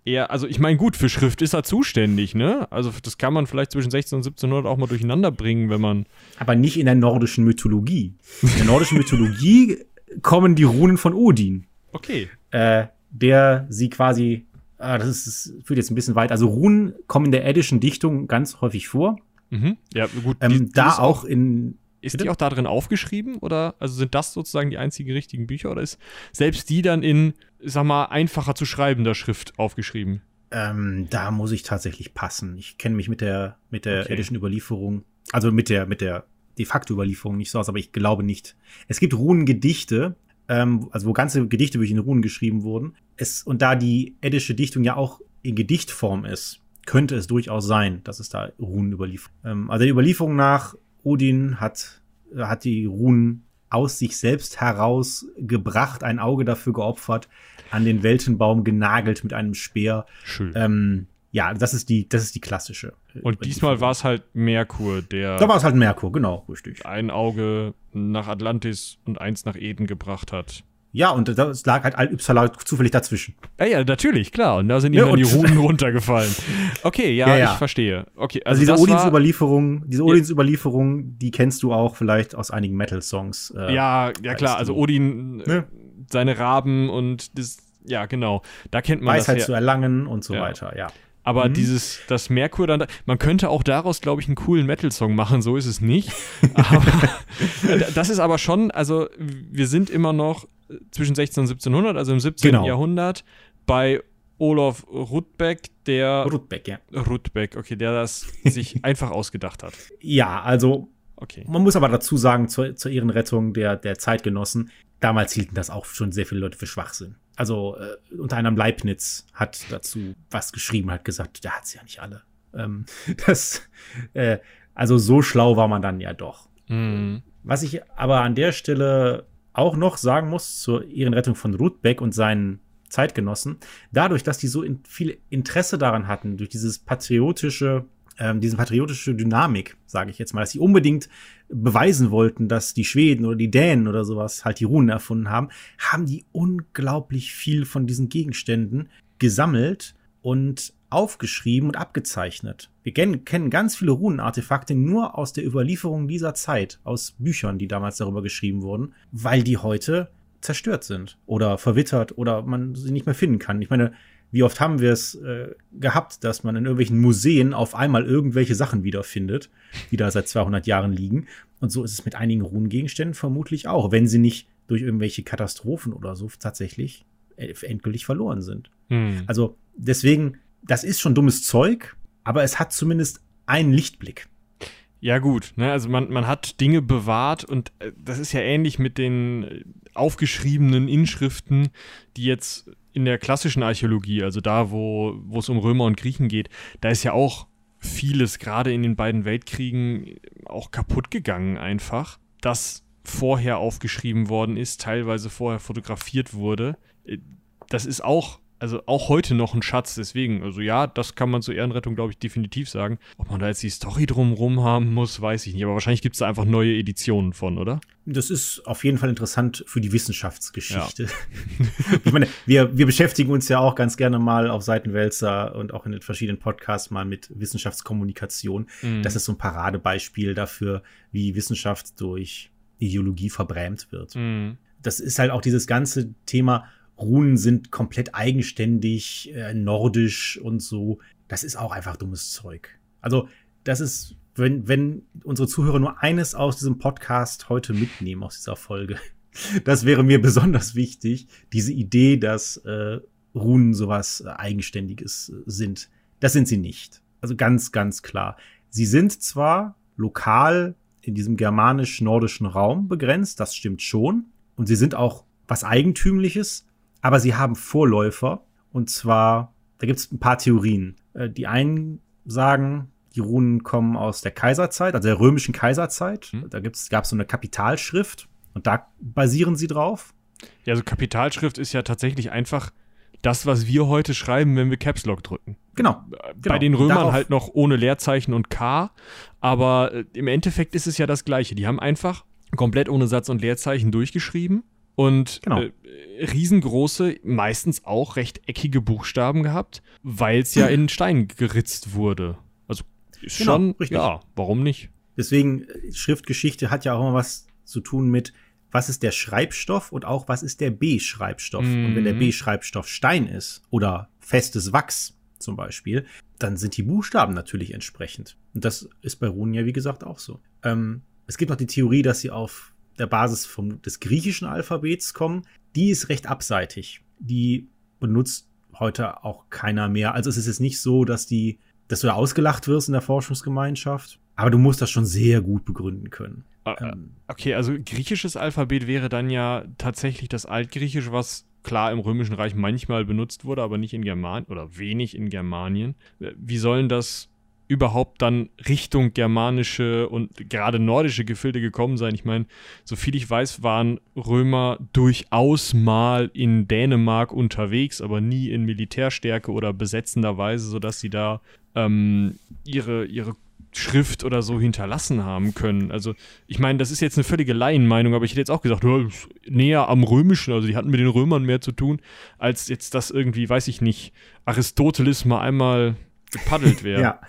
eher, also ich meine, gut, für Schrift ist er zuständig, ne? Also das kann man vielleicht zwischen 16 und 1700 auch mal durcheinander bringen, wenn man. Aber nicht in der nordischen Mythologie. In der nordischen Mythologie kommen die Runen von Odin. Okay. Äh, der sie quasi, äh, das, ist, das führt jetzt ein bisschen weit. Also Runen kommen in der eddischen Dichtung ganz häufig vor. Mhm. Ja, gut. Ähm, da auch in ist Bitte? die auch da drin aufgeschrieben oder also sind das sozusagen die einzigen richtigen Bücher oder ist selbst die dann in, sag mal, einfacher zu schreibender Schrift aufgeschrieben? Ähm, da muss ich tatsächlich passen. Ich kenne mich mit der mit der okay. edischen Überlieferung, also mit der mit der de facto Überlieferung nicht so aus, aber ich glaube nicht. Es gibt Runengedichte, ähm, also wo ganze Gedichte wirklich in Runen geschrieben wurden. Es, und da die eddische Dichtung ja auch in Gedichtform ist, könnte es durchaus sein, dass es da Runen überliefert. Ähm, also der Überlieferung nach Odin hat, hat die Runen aus sich selbst heraus gebracht, ein Auge dafür geopfert, an den Weltenbaum genagelt mit einem Speer. Schön. Ähm, ja, das ist die, das ist die klassische. äh, Und diesmal war es halt Merkur, der Da war es halt Merkur, genau, richtig. ein Auge nach Atlantis und eins nach Eden gebracht hat. Ja, und das lag halt Al-Ypsala zufällig dazwischen. Ja, ja, natürlich, klar. Und da sind ihm Ja, dann die Runen [laughs] runtergefallen. Okay, ja, Ja, ja. ich verstehe. Okay, Also, also, diese das Odins war, Überlieferung, diese Odins Überlieferung, die kennst du auch vielleicht aus einigen Metal-Songs. äh, Ja, ja klar, also Odin, äh, Ne? seine Raben und das, ja, genau. Da kennt man Weisheit das zu erlangen und so weiter, ja. Aber Mhm. dieses, das Merkur dann, da- man könnte auch daraus, glaube ich, einen coolen Metal-Song machen, so ist es nicht. [laughs] aber, [laughs] das ist aber schon, also wir sind immer noch zwischen 16 und 1700, also im 17. Genau. Jahrhundert, bei Olaf Rudbeck, der Rudbeck, ja. Rudbeck, okay, der das [laughs] sich einfach ausgedacht hat. Ja, also Okay. man muss aber dazu sagen, zur, zur Ehrenrettung der, der Zeitgenossen, damals hielten das auch schon sehr viele Leute für Schwachsinn. Also äh, unter anderem Leibniz hat dazu was geschrieben, hat gesagt, der hat sie ja nicht alle. Ähm, [laughs] das, äh, also so schlau war man dann ja doch. Mhm. Was ich aber an der Stelle auch noch sagen muss zur Ehrenrettung von Rudbeck und seinen Zeitgenossen, dadurch, dass die so in viel Interesse daran hatten, durch dieses patriotische, ähm, diese patriotische Dynamik, sage ich jetzt mal, dass sie unbedingt beweisen wollten, dass die Schweden oder die Dänen oder sowas halt die Runen erfunden haben, haben die unglaublich viel von diesen Gegenständen gesammelt und aufgeschrieben und abgezeichnet. Wir kennen, ganz viele Runenartefakte nur aus der Überlieferung dieser Zeit, aus Büchern, die damals darüber geschrieben wurden, weil die heute zerstört sind oder verwittert oder man sie nicht mehr finden kann. Ich meine, wie oft haben wir es äh, gehabt, dass man in irgendwelchen Museen auf einmal irgendwelche Sachen wiederfindet, die da seit 200 Jahren liegen. Und so ist es mit einigen Runengegenständen vermutlich auch, wenn sie nicht durch irgendwelche Katastrophen oder so tatsächlich äh, endgültig verloren sind. Mhm. Also deswegen, das ist schon dummes Zeug, aber es hat zumindest einen Lichtblick. Ja, gut, ne? also man, man hat Dinge bewahrt und äh, das ist ja ähnlich mit den äh, aufgeschriebenen Inschriften, die jetzt in der klassischen Archäologie, also da, wo wo es um Römer und Griechen geht, da ist ja auch vieles, gerade in den beiden Weltkriegen, äh, auch kaputt gegangen einfach, das vorher aufgeschrieben worden ist, teilweise vorher fotografiert wurde. Das ist auch, also auch heute noch ein Schatz, deswegen, also ja, das kann man zur Ehrenrettung, glaube ich, definitiv sagen. Ob man da jetzt die Story drumrum haben muss, weiß ich nicht, aber wahrscheinlich gibt es da einfach neue Editionen von, oder? Das ist auf jeden Fall interessant für die Wissenschaftsgeschichte. [laughs] ich meine, wir, wir beschäftigen uns ja auch ganz gerne mal auf Seitenwälzer und auch in den verschiedenen Podcasts mal mit Wissenschaftskommunikation. Mhm. Das ist so ein Paradebeispiel dafür, wie Wissenschaft durch Ideologie verbrämt wird. Mhm. das ist halt auch dieses ganze Thema, Runen sind komplett eigenständig, äh, nordisch und so. Das ist auch einfach dummes Zeug. Also, das ist, wenn, wenn unsere Zuhörer nur eines aus diesem Podcast heute mitnehmen, aus dieser Folge, [laughs] das wäre mir besonders wichtig, diese Idee, dass äh, Runen sowas äh, Eigenständiges äh, sind. Das sind sie nicht. Also ganz, ganz klar. Sie sind zwar lokal in diesem germanisch-nordischen Raum begrenzt, das stimmt schon. Und sie sind auch was Eigentümliches, aber sie haben Vorläufer. Und zwar, da gibt es ein paar Theorien. Äh, Die einen sagen, die Runen kommen aus der Kaiserzeit, also der römischen Kaiserzeit. Hm. Da gab es so eine Kapitalschrift und da basieren sie drauf. Ja, also Kapitalschrift ist ja tatsächlich einfach das, was wir heute schreiben, wenn wir Caps Lock drücken. Genau. Bei Genau. den Römern Darauf- halt noch ohne Leerzeichen und K, aber äh, im Endeffekt ist es ja das Gleiche. Die haben einfach komplett ohne Satz und Leerzeichen durchgeschrieben und Genau. äh, riesengroße, meistens auch rechteckige Buchstaben gehabt, weil es ja in Stein geritzt wurde. Also Genau, schon, richtig. ja, warum nicht? Deswegen, äh, Schriftgeschichte hat ja auch immer was zu tun mit, was ist der Schreibstoff und auch was ist der B-Schreibstoff. Und wenn der Mhm. B-Schreibstoff Stein ist oder festes Wachs zum Beispiel, dann sind die Buchstaben natürlich entsprechend. Und das ist bei Runen ja, wie gesagt, auch so. Ähm, es gibt noch die Theorie, dass sie auf der Basis vom, des griechischen Alphabets kommen. Die ist recht abseitig. Die benutzt heute auch keiner mehr. Also es ist jetzt nicht so, dass die, dass du da ausgelacht wirst in der Forschungsgemeinschaft. Aber du musst das schon sehr gut begründen können. Äh, Ähm, Okay, also griechisches Alphabet wäre dann ja tatsächlich das Altgriechisch, was klar im Römischen Reich manchmal benutzt wurde, aber nicht in Germanien oder wenig in Germanien. Wie sollen das überhaupt dann Richtung germanische und gerade nordische Gefilde gekommen sein? Ich meine, soviel ich weiß, waren Römer durchaus mal in Dänemark unterwegs, aber nie in Militärstärke oder besetzender Weise, sodass sie da ähm, ihre, ihre Schrift oder so hinterlassen haben können. Also, ich meine, das ist jetzt eine völlige Laienmeinung, aber ich hätte jetzt auch gesagt, ja, näher am Römischen, also die hatten mit den Römern mehr zu tun, als jetzt das irgendwie, weiß ich nicht, Aristoteles mal einmal gepaddelt [laughs] wäre. ja.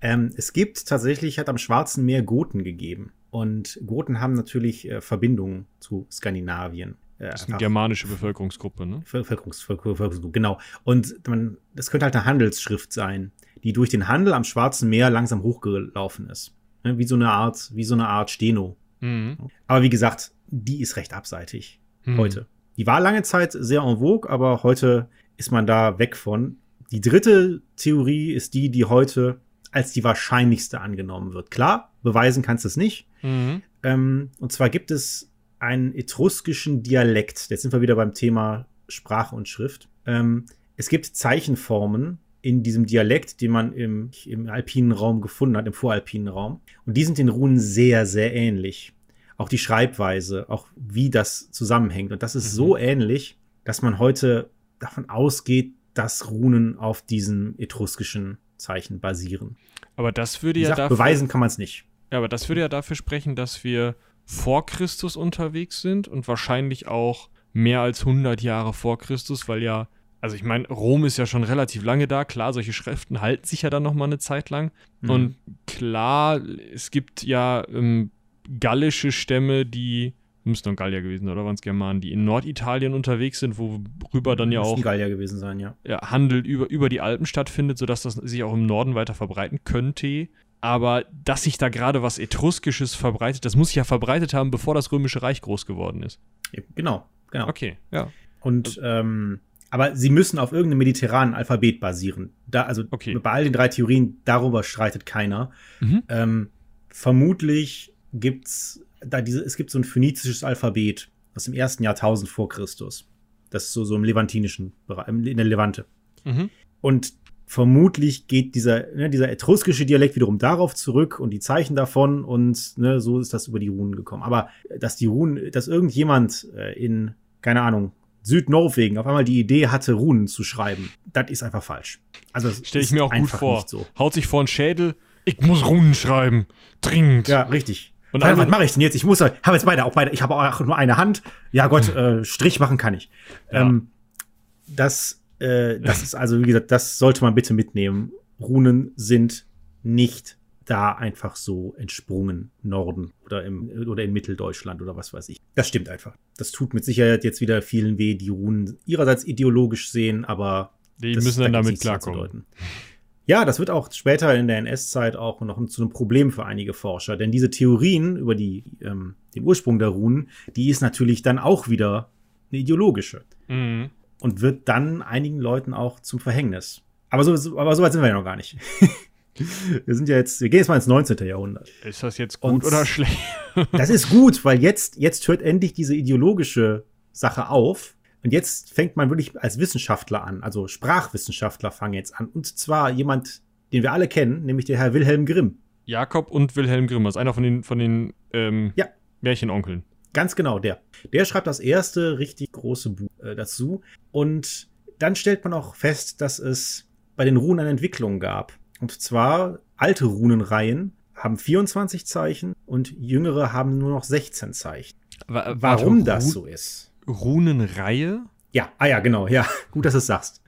Ähm, es gibt tatsächlich, hat am Schwarzen Meer Goten gegeben. Und Goten haben natürlich äh, Verbindungen zu Skandinavien. Äh, das ist eine germanische Bevölkerungsgruppe, ne? Bevölkerungs Bevölkerungsgruppe, genau. Und man, das könnte halt eine Handelsschrift sein die durch den Handel am Schwarzen Meer langsam hochgelaufen ist. Ne, wie so eine Art, wie so eine Art Steno. Mhm. Aber wie gesagt, die ist recht abseitig mhm. heute. Die war lange Zeit sehr en vogue, aber heute ist man da weg von. Die dritte Theorie ist die, die heute als die wahrscheinlichste angenommen wird. Klar, beweisen kannst du es nicht. Mhm. Ähm, und zwar gibt es einen etruskischen Dialekt. Jetzt sind wir wieder beim Thema Sprache und Schrift. Ähm, es gibt Zeichenformen, in diesem Dialekt, den man im, im alpinen Raum gefunden hat, im voralpinen Raum. Und die sind den Runen sehr, sehr ähnlich. Auch die Schreibweise, auch wie das zusammenhängt. Und das ist mhm. so ähnlich, dass man heute davon ausgeht, dass Runen auf diesen etruskischen Zeichen basieren. Aber das würde ja gesagt, dafür, beweisen kann man es nicht. Ja, aber das würde ja dafür sprechen, dass wir vor Christus unterwegs sind und wahrscheinlich auch mehr als 100 Jahre vor Christus, weil ja also ich meine, Rom ist ja schon relativ lange da. Klar, solche Schriften halten sich ja dann noch mal eine Zeit lang. Mhm. Und klar, es gibt ja ähm, gallische Stämme, die müssten dann Gallier gewesen oder waren es Germanen, die in Norditalien unterwegs sind, worüber dann ja auch Gallier gewesen sein, ja. ja. Handel über, über die Alpen stattfindet, sodass das sich auch im Norden weiter verbreiten könnte. Aber dass sich da gerade was Etruskisches verbreitet, das muss sich ja verbreitet haben, bevor das Römische Reich groß geworden ist. Genau, genau. Okay, ja. Und ähm, aber sie müssen auf irgendeinem mediterranen Alphabet basieren. Da, also okay. bei all den drei Theorien, darüber streitet keiner. Mhm. Ähm, vermutlich gibt's da diese, es gibt so ein phönizisches Alphabet aus dem ersten Jahrtausend vor Christus. Das ist so, so im levantinischen Bereich, in der Levante. Mhm. Und vermutlich geht dieser, ne, dieser etruskische Dialekt wiederum darauf zurück und die Zeichen davon und ne, so ist das über die Runen gekommen. Aber dass die Runen, dass irgendjemand äh, in, keine Ahnung, Südnorwegen auf einmal die Idee hatte, Runen zu schreiben. Das ist einfach falsch. Also stelle ich mir auch gut vor. So. Haut sich vor den Schädel, ich muss Runen schreiben, dringend. Ja, richtig. Und dann, was mache ich denn jetzt? Ich muss, habe jetzt beide, auch beide. Ich habe auch nur eine Hand. Ja Gott, äh, Strich machen kann ich. Ja. Ähm, das, äh, das ist also wie gesagt, das sollte man bitte mitnehmen. Runen sind nicht da einfach so entsprungen, Norden oder, im, oder in Mitteldeutschland oder was weiß ich. Das stimmt einfach. Das tut mit Sicherheit jetzt wieder vielen weh, die Runen ihrerseits ideologisch sehen, aber die das, müssen dann da damit klarkommen. Ja, das wird auch später in der NS-Zeit auch noch zu einem Problem für einige Forscher, denn diese Theorien über die, ähm, den Ursprung der Runen, die ist natürlich dann auch wieder eine ideologische mhm. und wird dann einigen Leuten auch zum Verhängnis. Aber so, aber so weit sind wir ja noch gar nicht. [laughs] Wir sind ja jetzt, wir gehen jetzt mal ins 19. Jahrhundert. Ist das jetzt gut Und oder schlecht? das ist gut, weil jetzt, jetzt hört endlich diese ideologische Sache auf. Und jetzt fängt man wirklich als Wissenschaftler an, also Sprachwissenschaftler fangen jetzt an. Und zwar jemand, den wir alle kennen, nämlich der Herr Wilhelm Grimm. Jakob und Wilhelm Grimm, das ist einer von den, von den ähm, ja. Märchenonkeln. Ganz genau, der. Der schreibt das erste richtig große Buch äh, dazu. Und dann stellt man auch fest, dass es bei den Runen eine Entwicklung gab. Und zwar alte Runenreihen haben 24 Zeichen und jüngere haben nur noch 16 Zeichen. Wa Warum das so ist? Runenreihe? Ja, ah ja, genau, ja, [laughs] gut, dass du es sagst.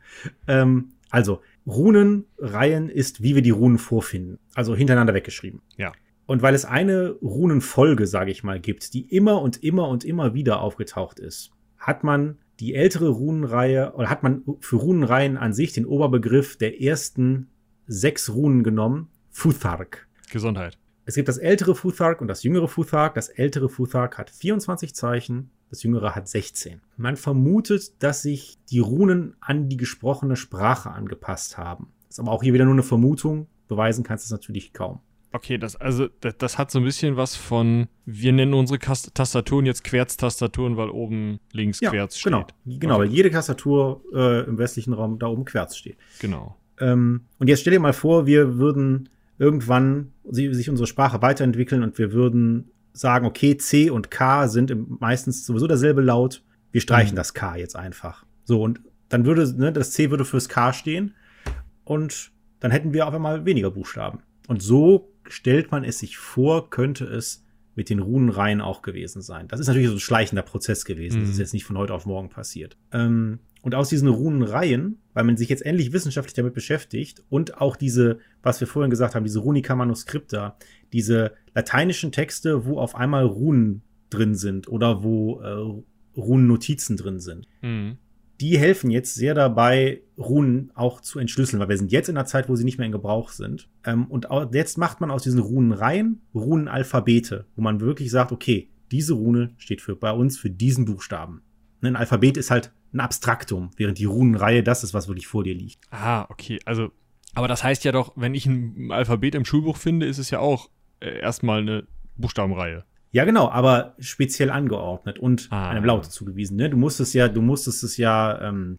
Ähm, also, Runenreihen ist, wie wir die Runen vorfinden, also hintereinander weggeschrieben. Ja. Und weil es eine Runenfolge, sage ich mal, gibt, die immer und immer und immer wieder aufgetaucht ist, hat man die ältere Runenreihe oder hat man für Runenreihen an sich den Oberbegriff der ersten sechs Runen genommen. Futhark. Gesundheit. Es gibt das ältere Futhark und das jüngere Futhark. Das ältere Futhark hat 24 Zeichen, das jüngere hat 16. Man vermutet, dass sich die Runen an die gesprochene Sprache angepasst haben. Das ist aber auch hier wieder nur eine Vermutung. Beweisen kannst du es natürlich kaum. Okay, das, also, das, das, hat so ein bisschen was von, wir nennen unsere Kast Tastaturen jetzt Querz-Tastaturen, weil oben links ja, Querz genau. steht. Genau, genau, okay. weil jede Tastatur äh, im westlichen Raum da oben Querz steht. Genau. Ähm, und jetzt stell dir mal vor, wir würden irgendwann sich unsere Sprache weiterentwickeln und wir würden sagen, okay, C und K sind meistens sowieso derselbe Laut. Wir streichen mhm. das K jetzt einfach. So, und dann würde, ne, das C würde fürs K stehen und dann hätten wir auf einmal weniger Buchstaben. Und so stellt man es sich vor, könnte es mit den Runenreihen auch gewesen sein. Das ist natürlich so ein schleichender Prozess gewesen. Mhm. Das ist mhm. jetzt nicht von heute auf morgen passiert. Ähm, und aus diesen Runenreihen, weil man sich jetzt endlich wissenschaftlich damit beschäftigt und auch diese, was wir vorhin gesagt haben, diese Runica-Manuskripta, diese lateinischen Texte, wo auf einmal Runen drin sind oder wo äh, Runennotizen drin sind. Mhm die helfen jetzt sehr dabei, Runen auch zu entschlüsseln, weil wir sind jetzt in einer Zeit, wo sie nicht mehr in Gebrauch sind. Ähm, und jetzt macht man aus diesen Runenreihen Runenalphabete, wo man wirklich sagt, okay, diese Rune steht für bei uns für diesen Buchstaben. Ein Alphabet ist halt ein Abstraktum, während die Runenreihe das ist, was wirklich vor dir liegt. Ah, okay. Also, aber das heißt ja doch, wenn ich ein Alphabet im Schulbuch finde, ist es ja auch äh, erstmal eine Buchstabenreihe. Ja, genau, aber speziell angeordnet und ah. einem Laut zugewiesen. Ne? Du musstest ja, du musstest es ja, ähm,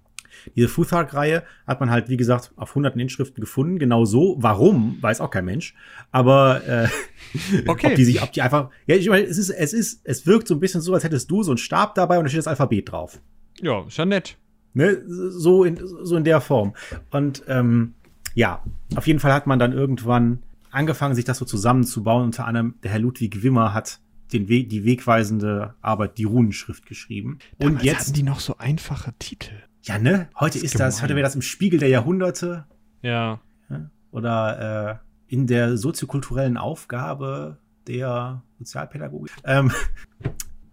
diese Futhark-Reihe hat man halt, wie gesagt, auf hunderten Inschriften gefunden. Genau so. Warum, weiß auch kein Mensch. Aber äh, [laughs] okay. ob die sich, ob die einfach. Ja, ich meine, es ist, es ist, es wirkt so ein bisschen so, als hättest du so einen Stab dabei und da steht das Alphabet drauf. Ja, ist ja nett. Ne? So in, so in der Form. Und ähm, ja, auf jeden Fall hat man dann irgendwann angefangen, sich das so zusammenzubauen. Unter anderem der Herr Ludwig Wimmer hat den Weg, die wegweisende Arbeit, die Runenschrift geschrieben. Damals und jetzt hatten die noch so einfache Titel. Ja, ne? Heute das ist, ist das, heute wäre das im Spiegel der Jahrhunderte. Ja. Oder äh, in der soziokulturellen Aufgabe der Sozialpädagogik. Ähm,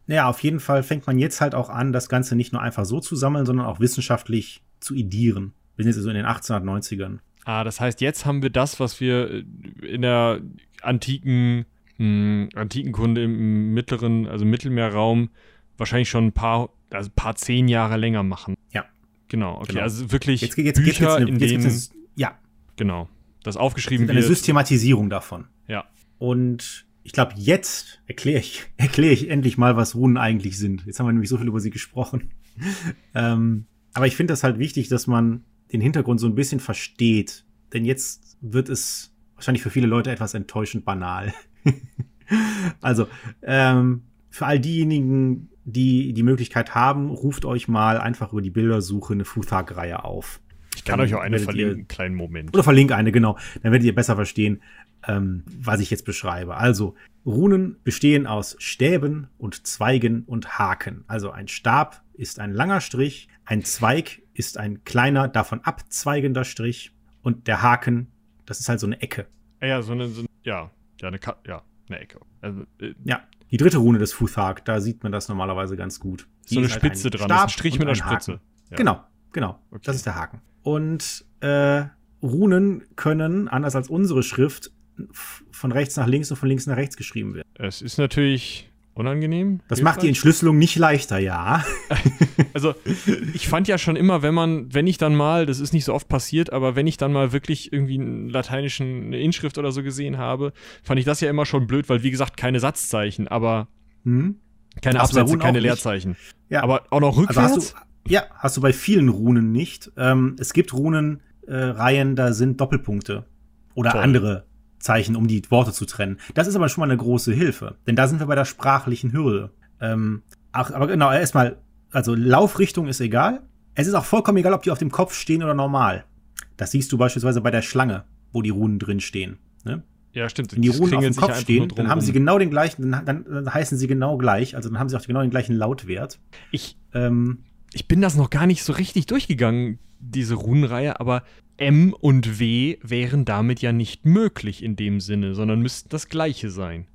naja, auf jeden Fall fängt man jetzt halt auch an, das Ganze nicht nur einfach so zu sammeln, sondern auch wissenschaftlich zu idieren. Wir sind jetzt so in den 1890ern. Ah, das heißt, jetzt haben wir das, was wir in der antiken mh, Antikenkunde im mittleren, also Mittelmeerraum wahrscheinlich schon ein paar, also ein paar zehn Jahre länger machen. Ja. Genau, okay. Genau. Also wirklich jetzt, jetzt, Bücher, jetzt, jetzt, in denen, ja. Genau. Das aufgeschrieben wird. Eine Systematisierung davon. Ja. Und ich glaube, jetzt erkläre ich, [laughs] erkläre ich endlich mal, was Runen eigentlich sind. Jetzt haben wir nämlich so viel über sie gesprochen. [laughs] ähm, aber ich finde das halt wichtig, dass man den Hintergrund so ein bisschen versteht. Denn jetzt wird es wahrscheinlich für viele Leute etwas enttäuschend banal. [laughs] also, ähm, für all diejenigen, die die Möglichkeit haben, ruft euch mal einfach über die Bildersuche eine Futhag-Reihe auf. Ich kann Dann euch auch eine verlinken, ihr, kleinen Moment. Oder verlinke eine, genau. Dann werdet ihr besser verstehen, ähm, was ich jetzt beschreibe. Also, Runen bestehen aus Stäben und Zweigen und Haken. Also ein Stab ist ein langer Strich, ein Zweig ist ein kleiner, davon abzweigender Strich und der Haken, das ist halt so eine Ecke. Ja, so eine, so, ja, ja, eine, Ka ja, eine Ecke. Also, äh, ja, die dritte Rune des Futhag, da sieht man das normalerweise ganz gut. Die so eine halt Spitze ein dran, Stab ist ein Strich mit einer Spitze. Ja. Genau, genau. Okay. Das ist der Haken. Und äh, Runen können, anders als unsere Schrift, von rechts nach links und von links nach rechts geschrieben werden. Es ist natürlich unangenehm. Das macht die Entschlüsselung nicht leichter, ja. [laughs] also ich fand ja schon immer, wenn man, wenn ich dann mal, das ist nicht so oft passiert, aber wenn ich dann mal wirklich irgendwie einen lateinischen Inschrift oder so gesehen habe, fand ich das ja immer schon blöd, weil wie gesagt keine Satzzeichen, aber hm? keine hast Absätze, keine Leerzeichen. Ja. Aber auch noch rückwärts. Also hast du, ja, hast du bei vielen Runen nicht. Ähm, es gibt Runenreihen, äh, da sind Doppelpunkte oder Toll. andere Zeichen, um die Worte zu trennen. Das ist aber schon mal eine große Hilfe, denn da sind wir bei der sprachlichen Hürde. Ähm, ach, aber genau, erstmal, also Laufrichtung ist egal. Es ist auch vollkommen egal, ob die auf dem Kopf stehen oder normal. Das siehst du beispielsweise bei der Schlange, wo die Runen drin stehen. Ne? Ja, stimmt. Wenn die Runen auf dem Kopf stehen, dann haben sie genau den gleichen, dann, dann, dann, heißen sie genau gleich, also dann haben sie auch genau den gleichen Lautwert. Ich, ähm, ich bin das noch gar nicht so richtig durchgegangen, diese Runenreihe, aber M und W wären damit ja nicht möglich in dem Sinne, sondern müssten das gleiche sein.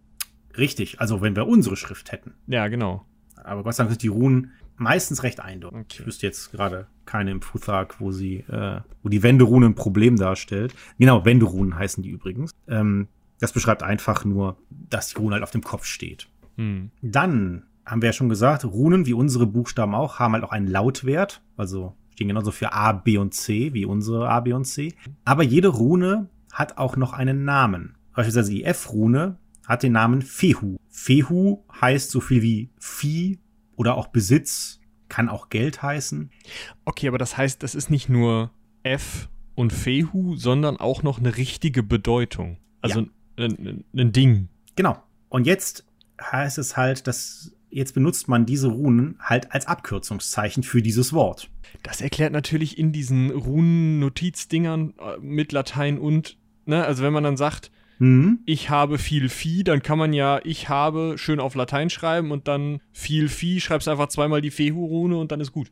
Richtig, also wenn wir unsere Schrift hätten. Ja, genau. Aber was sagen die Runen meistens recht eindeutig. Okay. Ich wüsste jetzt gerade keine im Futhag, wo sie, äh, wo die Wenderune ein Problem darstellt. Genau, Wenderunen heißen die übrigens. Ähm, das beschreibt einfach nur, dass die Rune halt auf dem Kopf steht. Hm. Dann haben wir ja schon gesagt, Runen, wie unsere Buchstaben auch, haben halt auch einen Lautwert. Also stehen genauso für A, B und C wie unsere A, B und C. Aber jede Rune hat auch noch einen Namen. Beispielsweise die F-Rune hat den Namen Fehu. Fehu heißt so viel wie Vieh oder auch Besitz, kann auch Geld heißen. Okay, aber das heißt, das ist nicht nur F und Fehu, sondern auch noch eine richtige Bedeutung. Also ja. ein, ein Ding. Genau. Und jetzt heißt es halt, dass jetzt benutzt man diese Runen halt als Abkürzungszeichen für dieses Wort. Das erklärt natürlich in diesen Runen-Notizdingern äh, mit Latein und, ne, also wenn man dann sagt, mhm. ich habe viel Vieh, dann kann man ja ich habe schön auf Latein schreiben und dann viel Vieh, schreibst einfach zweimal die Fehu-Rune und dann ist gut.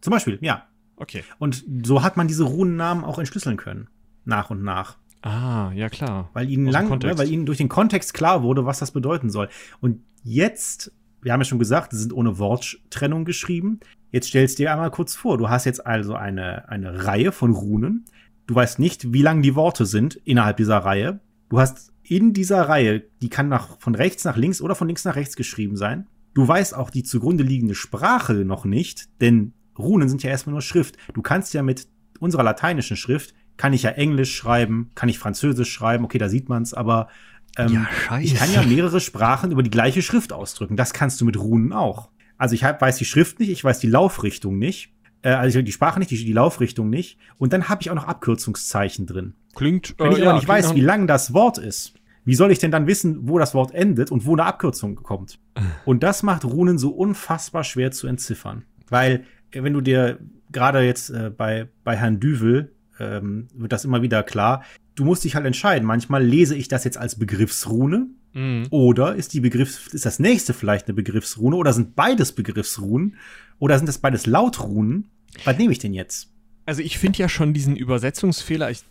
Zum Beispiel, ja. Okay. Und so hat man diese Runennamen auch entschlüsseln können. Nach und nach. Ah, ja klar. Weil ihnen lang, ne, weil ihnen durch den Kontext klar wurde, was das bedeuten soll. Und jetzt, wir haben ja schon gesagt, sie sind ohne Worttrennung geschrieben. Jetzt stellst du dir einmal kurz vor, du hast jetzt also eine, eine Reihe von Runen. Du weißt nicht, wie lang die Worte sind innerhalb dieser Reihe. Du hast in dieser Reihe, die kann nach, von rechts nach links oder von links nach rechts geschrieben sein. Du weißt auch die zugrunde liegende Sprache noch nicht, denn Runen sind ja erstmal nur Schrift. Du kannst ja mit unserer lateinischen Schrift kann ich ja Englisch schreiben, kann ich Französisch schreiben, okay, da sieht man es, aber ähm, ja, ich kann ja mehrere Sprachen über die gleiche Schrift ausdrücken. Das kannst du mit Runen auch. Also ich weiß die Schrift nicht, ich weiß die Laufrichtung nicht, äh, also die Sprache nicht, die, die Laufrichtung nicht. Und dann habe ich auch noch Abkürzungszeichen drin. Klingt. Wenn ich äh, aber ja, nicht weiß, wie lang das Wort ist, wie soll ich denn dann wissen, wo das Wort endet und wo eine Abkürzung kommt? [laughs] Und das macht Runen so unfassbar schwer zu entziffern. Weil, äh, wenn du dir gerade jetzt äh, bei, bei Herrn Düvel ähm, wird das immer wieder klar. Du musst dich halt entscheiden. Manchmal lese ich das jetzt als Begriffsrune mhm. oder ist die Begriffs ist das nächste vielleicht eine Begriffsrune oder sind beides Begriffsrunen oder sind das beides Lautrunen? Was nehme ich denn jetzt? Also ich finde ja schon diesen Übersetzungsfehler, ich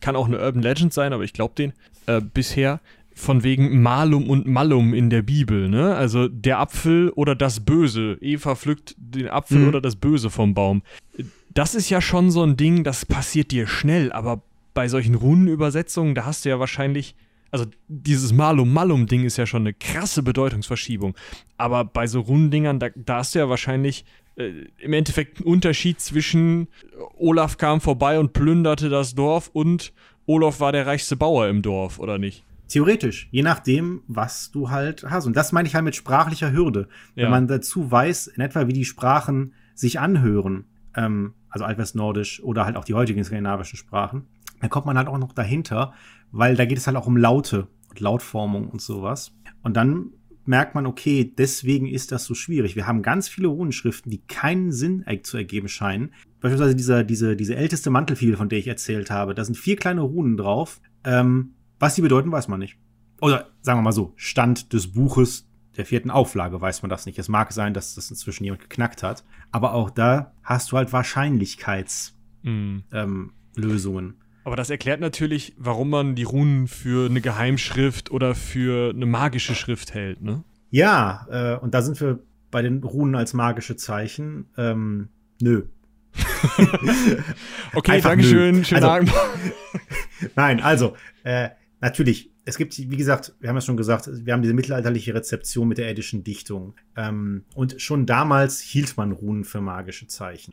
kann auch eine Urban Legend sein, aber ich glaube den äh, bisher von wegen Malum und Malum in der Bibel, ne? Also der Apfel oder das Böse. Eva pflückt den Apfel mhm. oder das Böse vom Baum das ist ja schon so ein Ding, das passiert dir schnell, aber bei solchen Runenübersetzungen, da hast du ja wahrscheinlich, also dieses Malum Malum Ding ist ja schon eine krasse Bedeutungsverschiebung, aber bei so Runendingern, da, da hast du ja wahrscheinlich äh, im Endeffekt einen Unterschied zwischen Olaf kam vorbei und plünderte das Dorf und Olaf war der reichste Bauer im Dorf, oder nicht? Theoretisch, je nachdem, was du halt hast. Und das meine ich halt mit sprachlicher Hürde. Wenn ja. man dazu weiß, in etwa wie die Sprachen sich anhören, ähm, also Altwestnordisch oder halt auch die heutigen skandinavischen Sprachen, dann kommt man halt auch noch dahinter, weil da geht es halt auch um Laute und Lautformung und sowas. Und dann merkt man, okay, deswegen ist das so schwierig. Wir haben ganz viele Runenschriften, die keinen Sinn zu ergeben scheinen. Beispielsweise dieser, diese, diese älteste Mantelfiel, von der ich erzählt habe. Da sind vier kleine Runen drauf. Ähm, was die bedeuten, weiß man nicht. Oder sagen wir mal so, Stand des Buches der vierten Auflage weiß man das nicht. Es mag sein, dass das inzwischen jemand geknackt hat. Aber auch da hast du halt Wahrscheinlichkeitslösungen. Mm. Ähm, aber das erklärt natürlich, warum man die Runen für eine Geheimschrift oder für eine magische Schrift hält, ne? Ja, äh, und da sind wir bei den Runen als magische Zeichen. Ähm, nö. [laughs] okay, Einfach Dankeschön. Schönen also, Abend. [laughs] Nein, also, äh, natürlich, es gibt, wie gesagt, wir haben ja schon gesagt, wir haben diese mittelalterliche Rezeption mit der eddischen Dichtung. Ähm, und schon damals hielt man Runen für magische Zeichen.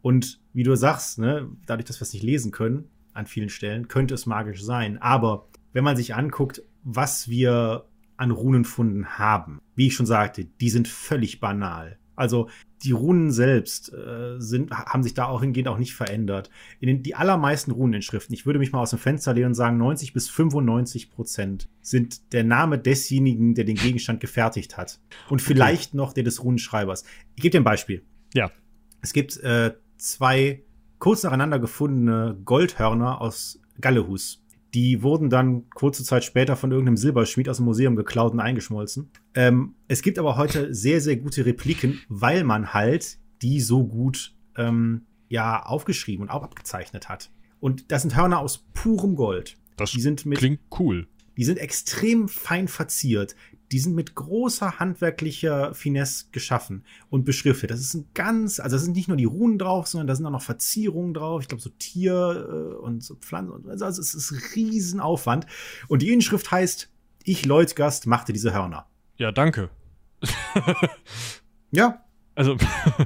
Und wie du sagst, ne, dadurch, dass wir es nicht lesen können, an vielen Stellen, könnte es magisch sein. Aber wenn man sich anguckt, was wir an Runenfunden haben, wie ich schon sagte, die sind völlig banal. Also die Runen selbst äh, sind, haben sich da auch hingehend auch nicht verändert. In den, die allermeisten Runeninschriften, ich würde mich mal aus dem Fenster lehnen und sagen, 90 bis 95 Prozent sind der Name desjenigen, der den Gegenstand gefertigt hat. Und vielleicht okay. noch der des Runenschreibers. Ich gebe dir ein Beispiel. Ja. Es gibt äh, zwei kurz nacheinander gefundene Goldhörner aus Gallehus. Die wurden dann kurze Zeit später von irgendeinem Silberschmied aus dem Museum geklaut und eingeschmolzen. Ähm, es gibt aber heute sehr, sehr gute Repliken, weil man halt die so gut ähm, ja aufgeschrieben und auch abgezeichnet hat. Und das sind Hörner aus purem Gold. Das die sind mit, klingt cool. Die sind extrem fein verziert die sind mit großer handwerklicher Finesse geschaffen und beschriftet. Das ist ein ganz, also es sind nicht nur die Runen drauf, sondern da sind auch noch Verzierungen drauf. Ich glaube, so Tier äh, und so Pflanzen. Also es ist Riesenaufwand. Und die Inschrift heißt, ich Leutgast machte diese Hörner. Ja, danke. [laughs] ja. Also.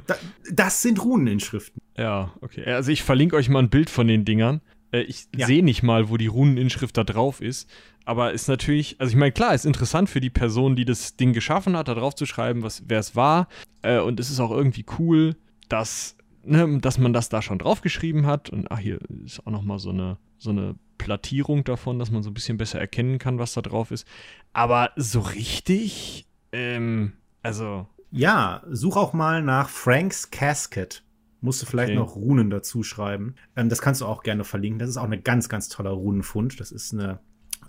da, das sind Runeninschriften. [laughs] Ja, okay. Also ich verlinke euch mal ein Bild von den Dingern. Äh, ich ja. sehe nicht mal, wo die Runeninschrift da drauf ist. Aber ist natürlich, also ich meine, klar, ist interessant für die Person, die das Ding geschaffen hat, da drauf zu schreiben, was, wer es war. Äh, und es ist auch irgendwie cool, dass ne, dass man das da schon draufgeschrieben hat. Und ach, hier ist auch nochmal so eine, so eine Plattierung davon, dass man so ein bisschen besser erkennen kann, was da drauf ist. Aber so richtig, ähm, also. Ja, such auch mal nach Frank's Casket. Musst du vielleicht okay. noch Runen dazu schreiben. Ähm, das kannst du auch gerne verlinken. Das ist auch eine ganz, ganz toller Runenfund. Das ist eine,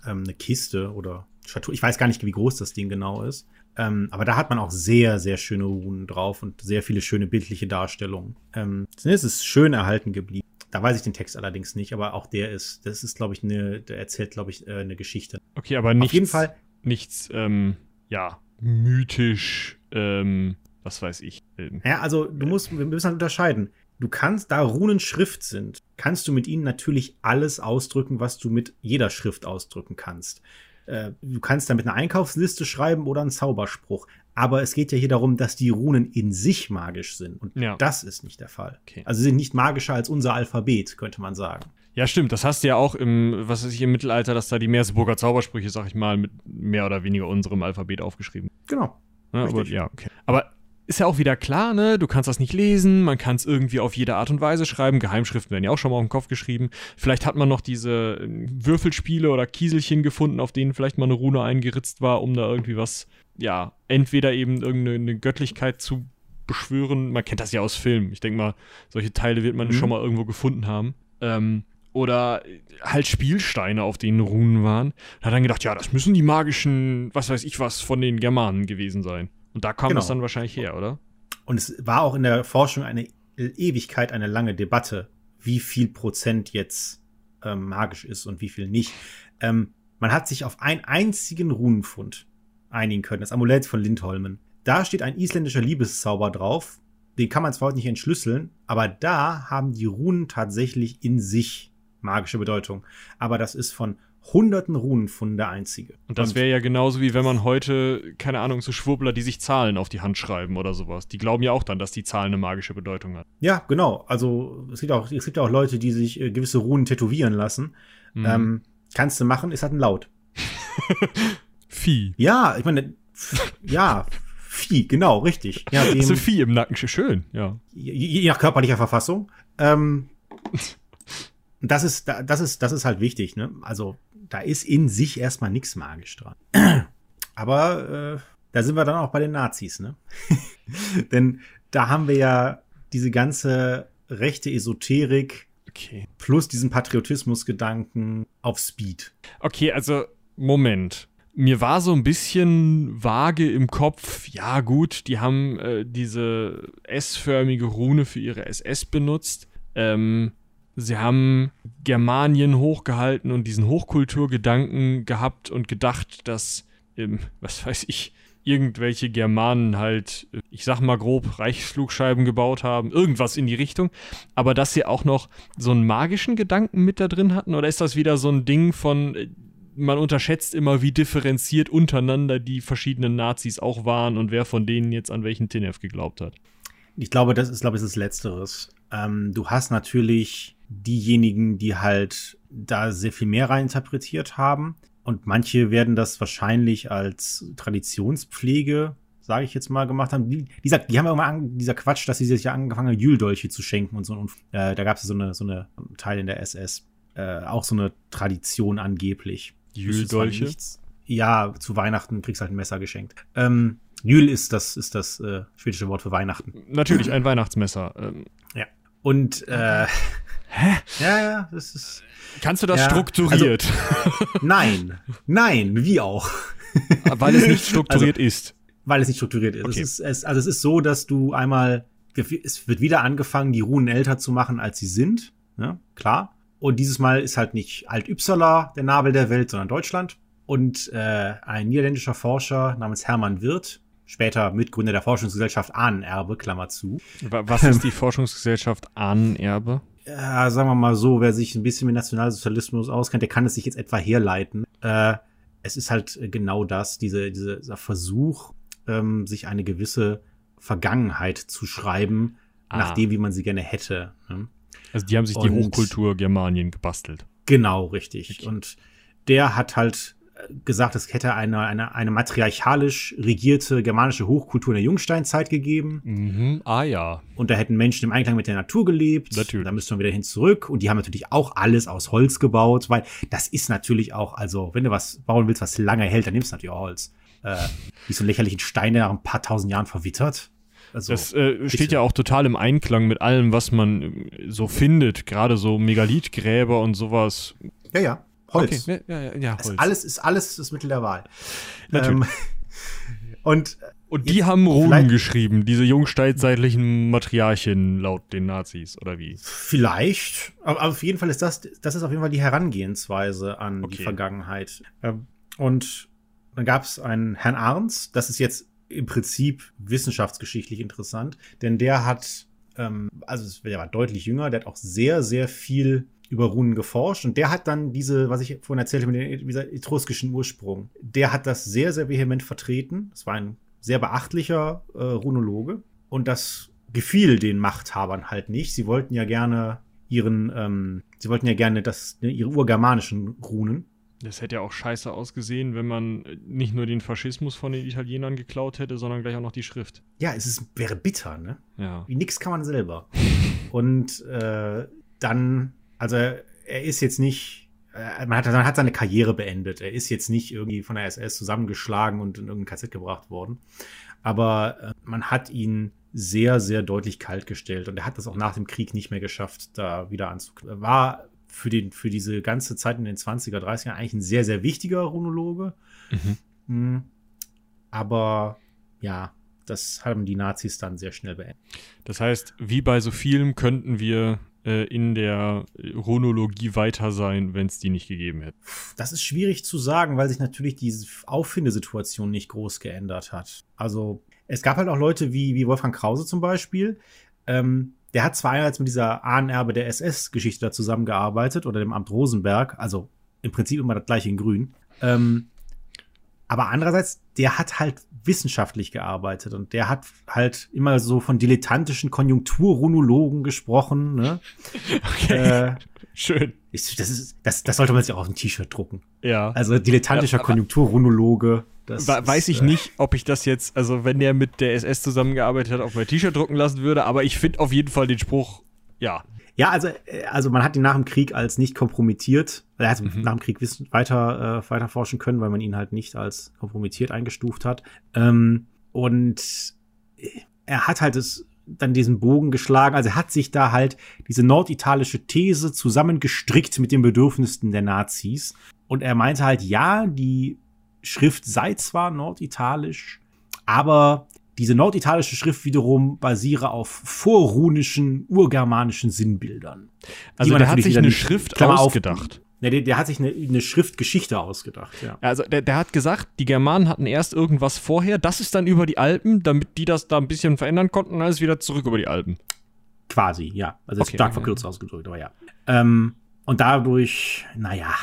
ähm, eine Kiste oder Statue. Ich weiß gar nicht, wie groß das Ding genau ist. Ähm, aber da hat man auch sehr, sehr schöne Runen drauf und sehr viele schöne bildliche Darstellungen. Ähm, es ist schön erhalten geblieben. Da weiß ich den Text allerdings nicht, aber auch der ist, das ist, glaube ich, eine, der erzählt, glaube ich, äh, eine Geschichte. Okay, aber nichts, Auf jeden Fall nichts, ähm, ja, mythisch, ähm, was weiß ich. Ähm, ja, also du musst, wir müssen halt unterscheiden. Du kannst, da Runen Schrift sind, kannst du mit ihnen natürlich alles ausdrücken, was du mit jeder Schrift ausdrücken kannst. Äh, du kannst damit eine Einkaufsliste schreiben oder einen Zauberspruch. Aber es geht ja hier darum, dass die Runen in sich magisch sind. Und ja. das ist nicht der Fall. Okay. Also sie sind nicht magischer als unser Alphabet, könnte man sagen. Ja, stimmt. Das hast du ja auch im, was weiß ich, im Mittelalter, dass da die Meersburger Zaubersprüche, sag ich mal, mit mehr oder weniger unserem Alphabet aufgeschrieben. Genau. Ja, aber, ja, okay. Aber ist ja auch wieder klar, ne? Du kannst das nicht lesen, man kann es irgendwie auf jede Art und Weise schreiben. Geheimschriften werden ja auch schon mal auf den Kopf geschrieben. Vielleicht hat man noch diese ähm, Würfelspiele oder Kieselchen gefunden, auf denen vielleicht mal eine Rune eingeritzt war, um da irgendwie was, ja, entweder eben irgendeine Göttlichkeit zu beschwören. Man kennt das ja aus Filmen. Ich denke mal, solche Teile wird man mhm. schon mal irgendwo gefunden haben. Ähm, oder halt Spielsteine, auf denen Runen waren. Da hat dann gedacht, ja, das müssen die magischen, was weiß ich was, von den Germanen gewesen sein. Und da kam genau. es dann wahrscheinlich her, oder? Und es war auch in der Forschung eine Ewigkeit, eine lange Debatte, wie viel Prozent jetzt ähm, magisch ist und wie viel nicht. Ähm, man hat sich auf einen einzigen Runenfund einigen können, das Amulett von Lindholmen. Da steht ein isländischer Liebeszauber drauf. Den kann man zwar heute nicht entschlüsseln, aber da haben die Runen tatsächlich in sich magische Bedeutung. Aber das ist von hunderten Runen der einzige. Und das wäre ja genauso wie wenn man heute, keine Ahnung, so Schwurbler, die sich Zahlen auf die Hand schreiben oder sowas. Die glauben ja auch dann, dass die Zahlen eine magische Bedeutung hat. Ja, genau. Also es gibt auch, es gibt auch Leute, die sich äh, gewisse Runen tätowieren lassen. Mhm. Ähm, kannst du machen, ist halt ein Laut. [laughs] Vieh. Ja, ich meine, ja, Vieh, genau, richtig. Ja, dem, das [laughs] ist ein Vieh im Nacken, schön, ja. Je, je nach körperlicher Verfassung. Ähm, [laughs] das ist, das ist, das ist halt wichtig, ne? Also da ist in sich erstmal nichts magisch dran. [clears throat] Aber äh, da sind wir dann auch bei den Nazis, ne? [laughs] Denn da haben wir ja diese ganze rechte Esoterik okay. plus diesen Patriotismusgedanken auf Speed. Okay, also Moment. Mir war so ein bisschen vage im Kopf, ja gut, die haben äh, diese S-förmige Rune für ihre SS benutzt. Ähm, Sie haben Germanien hochgehalten und diesen Hochkulturgedanken gehabt und gedacht, dass, ähm, was weiß ich, irgendwelche Germanen halt, ich sag mal grob, Reichsflugscheiben gebaut haben, irgendwas in die Richtung. Aber dass sie auch noch so einen magischen Gedanken mit da drin hatten? Oder ist das wieder so ein Ding von, äh, man unterschätzt immer, wie differenziert untereinander die verschiedenen Nazis auch waren und wer von denen jetzt an welchen Tinef geglaubt hat? Ich glaube, das ist, glaube ich, das Letzteres. Ähm, du hast natürlich diejenigen, die halt da sehr viel mehr reininterpretiert haben. Und manche werden das wahrscheinlich als Traditionspflege, sage ich jetzt mal, gemacht haben. Die, dieser, die haben ja immer an, dieser Quatsch, dass sie sich ja angefangen haben, Jüldolche zu schenken und so. Und äh, da gab es so eine, so eine Teil in der SS. Äh, auch so eine Tradition angeblich. Jüldolche? Ja, zu Weihnachten kriegst du halt ein Messer geschenkt. Ähm, Jül ist das, ist das äh, schwedische Wort für Weihnachten. Natürlich, ein Weihnachtsmesser. Ähm. Ja. Und äh, [laughs] Hä? Ja, ja, das ist. Kannst du das ja, strukturiert? Also, [laughs] nein, nein, wie auch. weil es nicht [laughs] strukturiert also, ist. Weil es nicht strukturiert ist. Okay. Es ist es, also es ist so, dass du einmal, es wird wieder angefangen, die Runen älter zu machen, als sie sind. Ja, klar. Und dieses Mal ist halt nicht Alt-Ypsala der Nabel der Welt, sondern Deutschland. Und äh, ein niederländischer Forscher namens Hermann Wirth, später Mitgründer der Forschungsgesellschaft Ahnenerbe, Klammer zu. Was ist die [laughs] Forschungsgesellschaft Ahnenerbe? Ja, sagen wir mal so, wer sich ein bisschen mit Nationalsozialismus auskennt, der kann es sich jetzt etwa herleiten. Äh, es ist halt genau das, diese, diese, dieser Versuch, ähm, sich eine gewisse Vergangenheit zu schreiben, ah. nach dem, wie man sie gerne hätte. Ne? Also die haben sich Und, die Hochkultur Germanien gebastelt. Genau, richtig. Okay. Und der hat halt gesagt, es hätte eine, eine, eine matriarchalisch regierte germanische Hochkultur in der Jungsteinzeit gegeben. Mhm. Ah ja. Und da hätten Menschen im Einklang mit der Natur gelebt. Natürlich. Da müsste man wieder hin zurück. Und die haben natürlich auch alles aus Holz gebaut, weil das ist natürlich auch, also wenn du was bauen willst, was lange hält, dann nimmst du natürlich auch Holz. Äh, wie so einen lächerlichen Stein, der nach ein paar tausend Jahren verwittert. Also, Das äh, steht ja auch total im Einklang mit allem, was man so findet. Gerade so Megalithgräber und sowas. ja, ja, Holz. Okay, ja, ja, ja, Das Holz. alles ist alles das Mittel der Wahl. Natürlich. Ähm, [laughs] und und die haben Runen geschrieben, diese jungsteinzeitlichen Matriarchen laut den Nazis, oder wie? Vielleicht, aber auf jeden Fall ist das, das ist auf jeden Fall die Herangehensweise an Okay. die Vergangenheit. Ähm, Und dann gab es einen Herrn Arns, das ist jetzt im Prinzip wissenschaftsgeschichtlich interessant, denn der hat, ähm, also der war deutlich jünger, der hat auch sehr, sehr viel über Runen geforscht und der hat dann diese, was ich vorhin erzählte, mit dem, etruskischen Ursprung, der hat das sehr, sehr vehement vertreten. Das war ein sehr beachtlicher äh, Runologe und das gefiel den Machthabern halt nicht. Sie wollten ja gerne ihren, ähm, sie wollten ja gerne das, ne, ihre urgermanischen Runen. Das hätte ja auch scheiße ausgesehen, wenn man nicht nur den Faschismus von den Italienern geklaut hätte, sondern gleich auch noch die Schrift. Ja, es ist, wäre bitter, ne? Ja. Wie nix kann man selber. [laughs] Und äh, dann, also er ist jetzt nicht, äh, man hat, man hat seine Karriere beendet. Er ist jetzt nicht irgendwie von der SS zusammengeschlagen und in irgendein KZ gebracht worden. Aber äh, man hat ihn sehr, sehr deutlich kalt gestellt und er hat das auch nach dem Krieg nicht mehr geschafft, da wieder anzuknüpfen. Er war für, den, für diese ganze Zeit in den 20er, 30er eigentlich ein sehr, sehr wichtiger Runologe. Mhm. Hm. Aber ja, das haben die Nazis dann sehr schnell beendet. Das heißt, wie bei so vielem könnten wir äh, in der Runologie weiter sein, wenn es die nicht gegeben hätte. Das ist schwierig zu sagen, weil sich natürlich diese Auffindesituation nicht groß geändert hat. Also es gab halt auch Leute wie, wie Wolfgang Krause zum Beispiel. Ähm, der hat zwar einerseits mit dieser Ahnenerbe der SS-Geschichte da zusammengearbeitet oder dem Amt Rosenberg, also im Prinzip immer das gleiche in Grün. Ähm, aber andererseits, der hat halt wissenschaftlich gearbeitet und der hat halt immer so von dilettantischen Konjunkturrunologen gesprochen. Ne? [laughs] Äh, Schön. ich, das, ist, das, das sollte man sich auch auf ein T-Shirt drucken. Ja. Also dilettantischer Ja, Konjunkturrunologe. Das Weiß ist, ich äh, nicht, ob ich das jetzt, also wenn der mit der SS zusammengearbeitet hat, auf mein T-Shirt drucken lassen würde, aber ich finde auf jeden Fall den Spruch, ja. Ja, also, äh, also man hat ihn nach dem Krieg als nicht kompromittiert. Er hat Mhm. nach dem Krieg weiter, äh, weiter forschen können, weil man ihn halt nicht als kompromittiert eingestuft hat. Ähm, und er hat halt es dann diesen Bogen geschlagen. Also er hat sich da halt diese norditalische These zusammengestrickt mit den Bedürfnissen der Nazis. Und er meinte halt, ja, die Schrift sei zwar norditalisch, aber diese norditalische Schrift wiederum basiere auf vorrunischen, urgermanischen Sinnbildern. Also der hat sich eine Schrift Klammer auf- ausgedacht. Ne, der, der hat sich eine, eine Schriftgeschichte ausgedacht, ja. Also der, der hat gesagt, die Germanen hatten erst irgendwas vorher, das ist dann über die Alpen, damit die das da ein bisschen verändern konnten, alles wieder zurück über die Alpen. Quasi, ja. Also Okay, stark ja, verkürzt ausgedrückt, aber ja. Ähm, und dadurch, naja,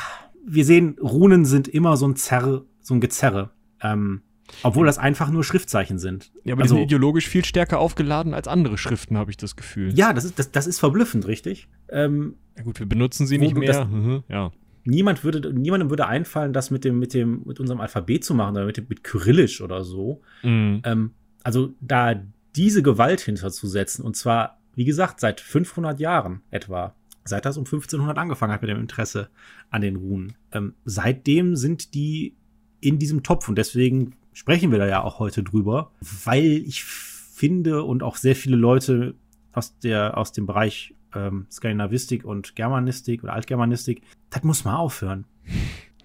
wir sehen, Runen sind immer so ein Zerre, so ein Gezerre. Ähm, obwohl das einfach nur Schriftzeichen sind. Ja, aber also, die sind ideologisch viel stärker aufgeladen als andere Schriften, habe ich das Gefühl. ja, das ist, das, das ist verblüffend, richtig? Ähm, Ja, gut, wir benutzen sie nicht mehr. das- Mhm, ja. niemand würde, niemandem würde einfallen, das mit dem, mit dem, mit unserem Alphabet zu machen oder mit, dem, mit Kyrillisch oder so. Mhm. Ähm, also da diese Gewalt hinterzusetzen und zwar, wie gesagt, seit 500 Jahren etwa, seit das um 1500 angefangen hat mit dem Interesse an den Runen. Ähm, seitdem sind die in diesem Topf und deswegen sprechen wir da ja auch heute drüber, weil ich finde und auch sehr viele Leute aus der aus dem Bereich ähm, Skandinavistik und Germanistik oder Altgermanistik, das muss mal aufhören.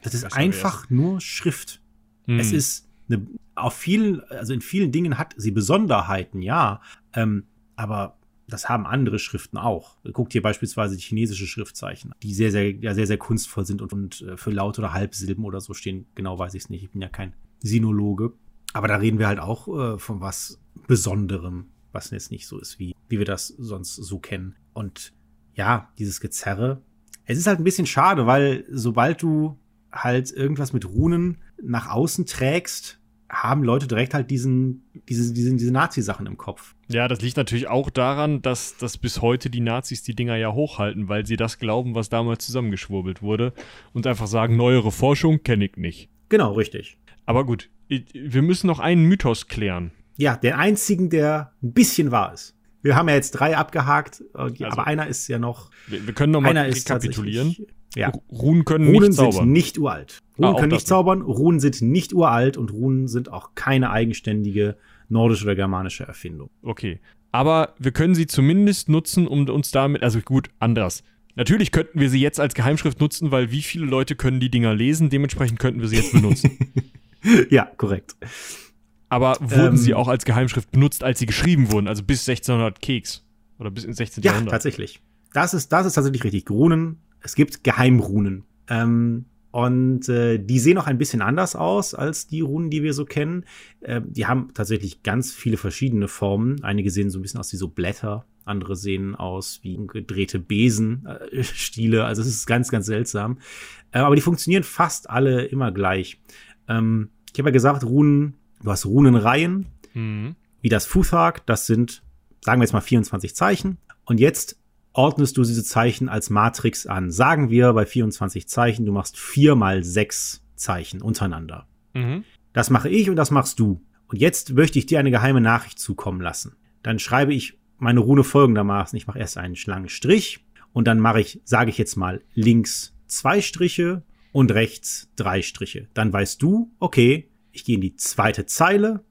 Das ist einfach nur Schrift. Mhm. Es ist eine, auf vielen, also in vielen Dingen hat sie Besonderheiten, ja. Ähm, aber das haben andere Schriften auch. Guckt hier beispielsweise die chinesische Schriftzeichen, die sehr, sehr, ja, sehr, sehr kunstvoll sind und, und äh, für Laut- oder Halbsilben oder so stehen. Genau weiß ich es nicht. Ich bin ja kein Sinologe. Aber da reden wir halt auch äh, von was Besonderem, was jetzt nicht so ist, wie, wie wir das sonst so kennen. Und ja, dieses Gezerre. Es ist halt ein bisschen schade, weil sobald du halt irgendwas mit Runen nach außen trägst, haben Leute direkt halt diesen, diese, diese, diese Nazi-Sachen im Kopf. Ja, das liegt natürlich auch daran, dass, dass bis heute die Nazis die Dinger ja hochhalten, weil sie das glauben, was damals zusammengeschwurbelt wurde und einfach sagen, neuere Forschung kenne ich nicht. Genau, richtig. Aber gut, wir müssen noch einen Mythos klären. Ja, den einzigen, der ein bisschen wahr ist. Wir haben ja jetzt drei abgehakt, äh, also, aber einer ist ja noch. Wir, wir können noch mal rekapitulieren. Ja. Runen können Runen nicht zaubern. sind nicht uralt. Runen ah, können nicht zaubern, Runen sind nicht uralt und Runen sind auch keine eigenständige nordische oder germanische Erfindung. Okay. Aber wir können sie zumindest nutzen, um uns damit, also gut, anders. Natürlich könnten wir sie jetzt als Geheimschrift nutzen, weil wie viele Leute können die Dinger lesen? Dementsprechend könnten wir sie jetzt benutzen. [laughs] [laughs] ja, korrekt. Aber wurden ähm, sie auch als Geheimschrift benutzt, als sie geschrieben wurden? Also bis 1600 Keks. Oder bis ins 16. Ja, Jahrhundert? Ja, tatsächlich. Das ist, das ist tatsächlich richtig. Runen, es gibt Geheimrunen. Ähm, und äh, die sehen auch ein bisschen anders aus als die Runen, die wir so kennen. Äh, die haben tatsächlich ganz viele verschiedene Formen. Einige sehen so ein bisschen aus wie so Blätter, andere sehen aus wie gedrehte Besenstiele. Äh, [laughs] also es ist ganz, ganz seltsam. Äh, aber die funktionieren fast alle immer gleich. Ähm, ich habe ja gesagt, Runen, du hast Runenreihen, mhm. wie das Futhag, das sind, sagen wir jetzt mal 24 Zeichen. Und jetzt ordnest du diese Zeichen als Matrix an. Sagen wir bei 24 Zeichen, du machst vier mal sechs Zeichen untereinander. Mhm. Das mache ich und das machst du. Und jetzt möchte ich dir eine geheime Nachricht zukommen lassen. Dann schreibe ich meine Rune folgendermaßen. Ich mache erst einen langen Strich und dann mache ich, sage ich jetzt mal, links zwei Striche und rechts drei Striche. Dann weißt du, okay, ich gehe in die zweite Zeile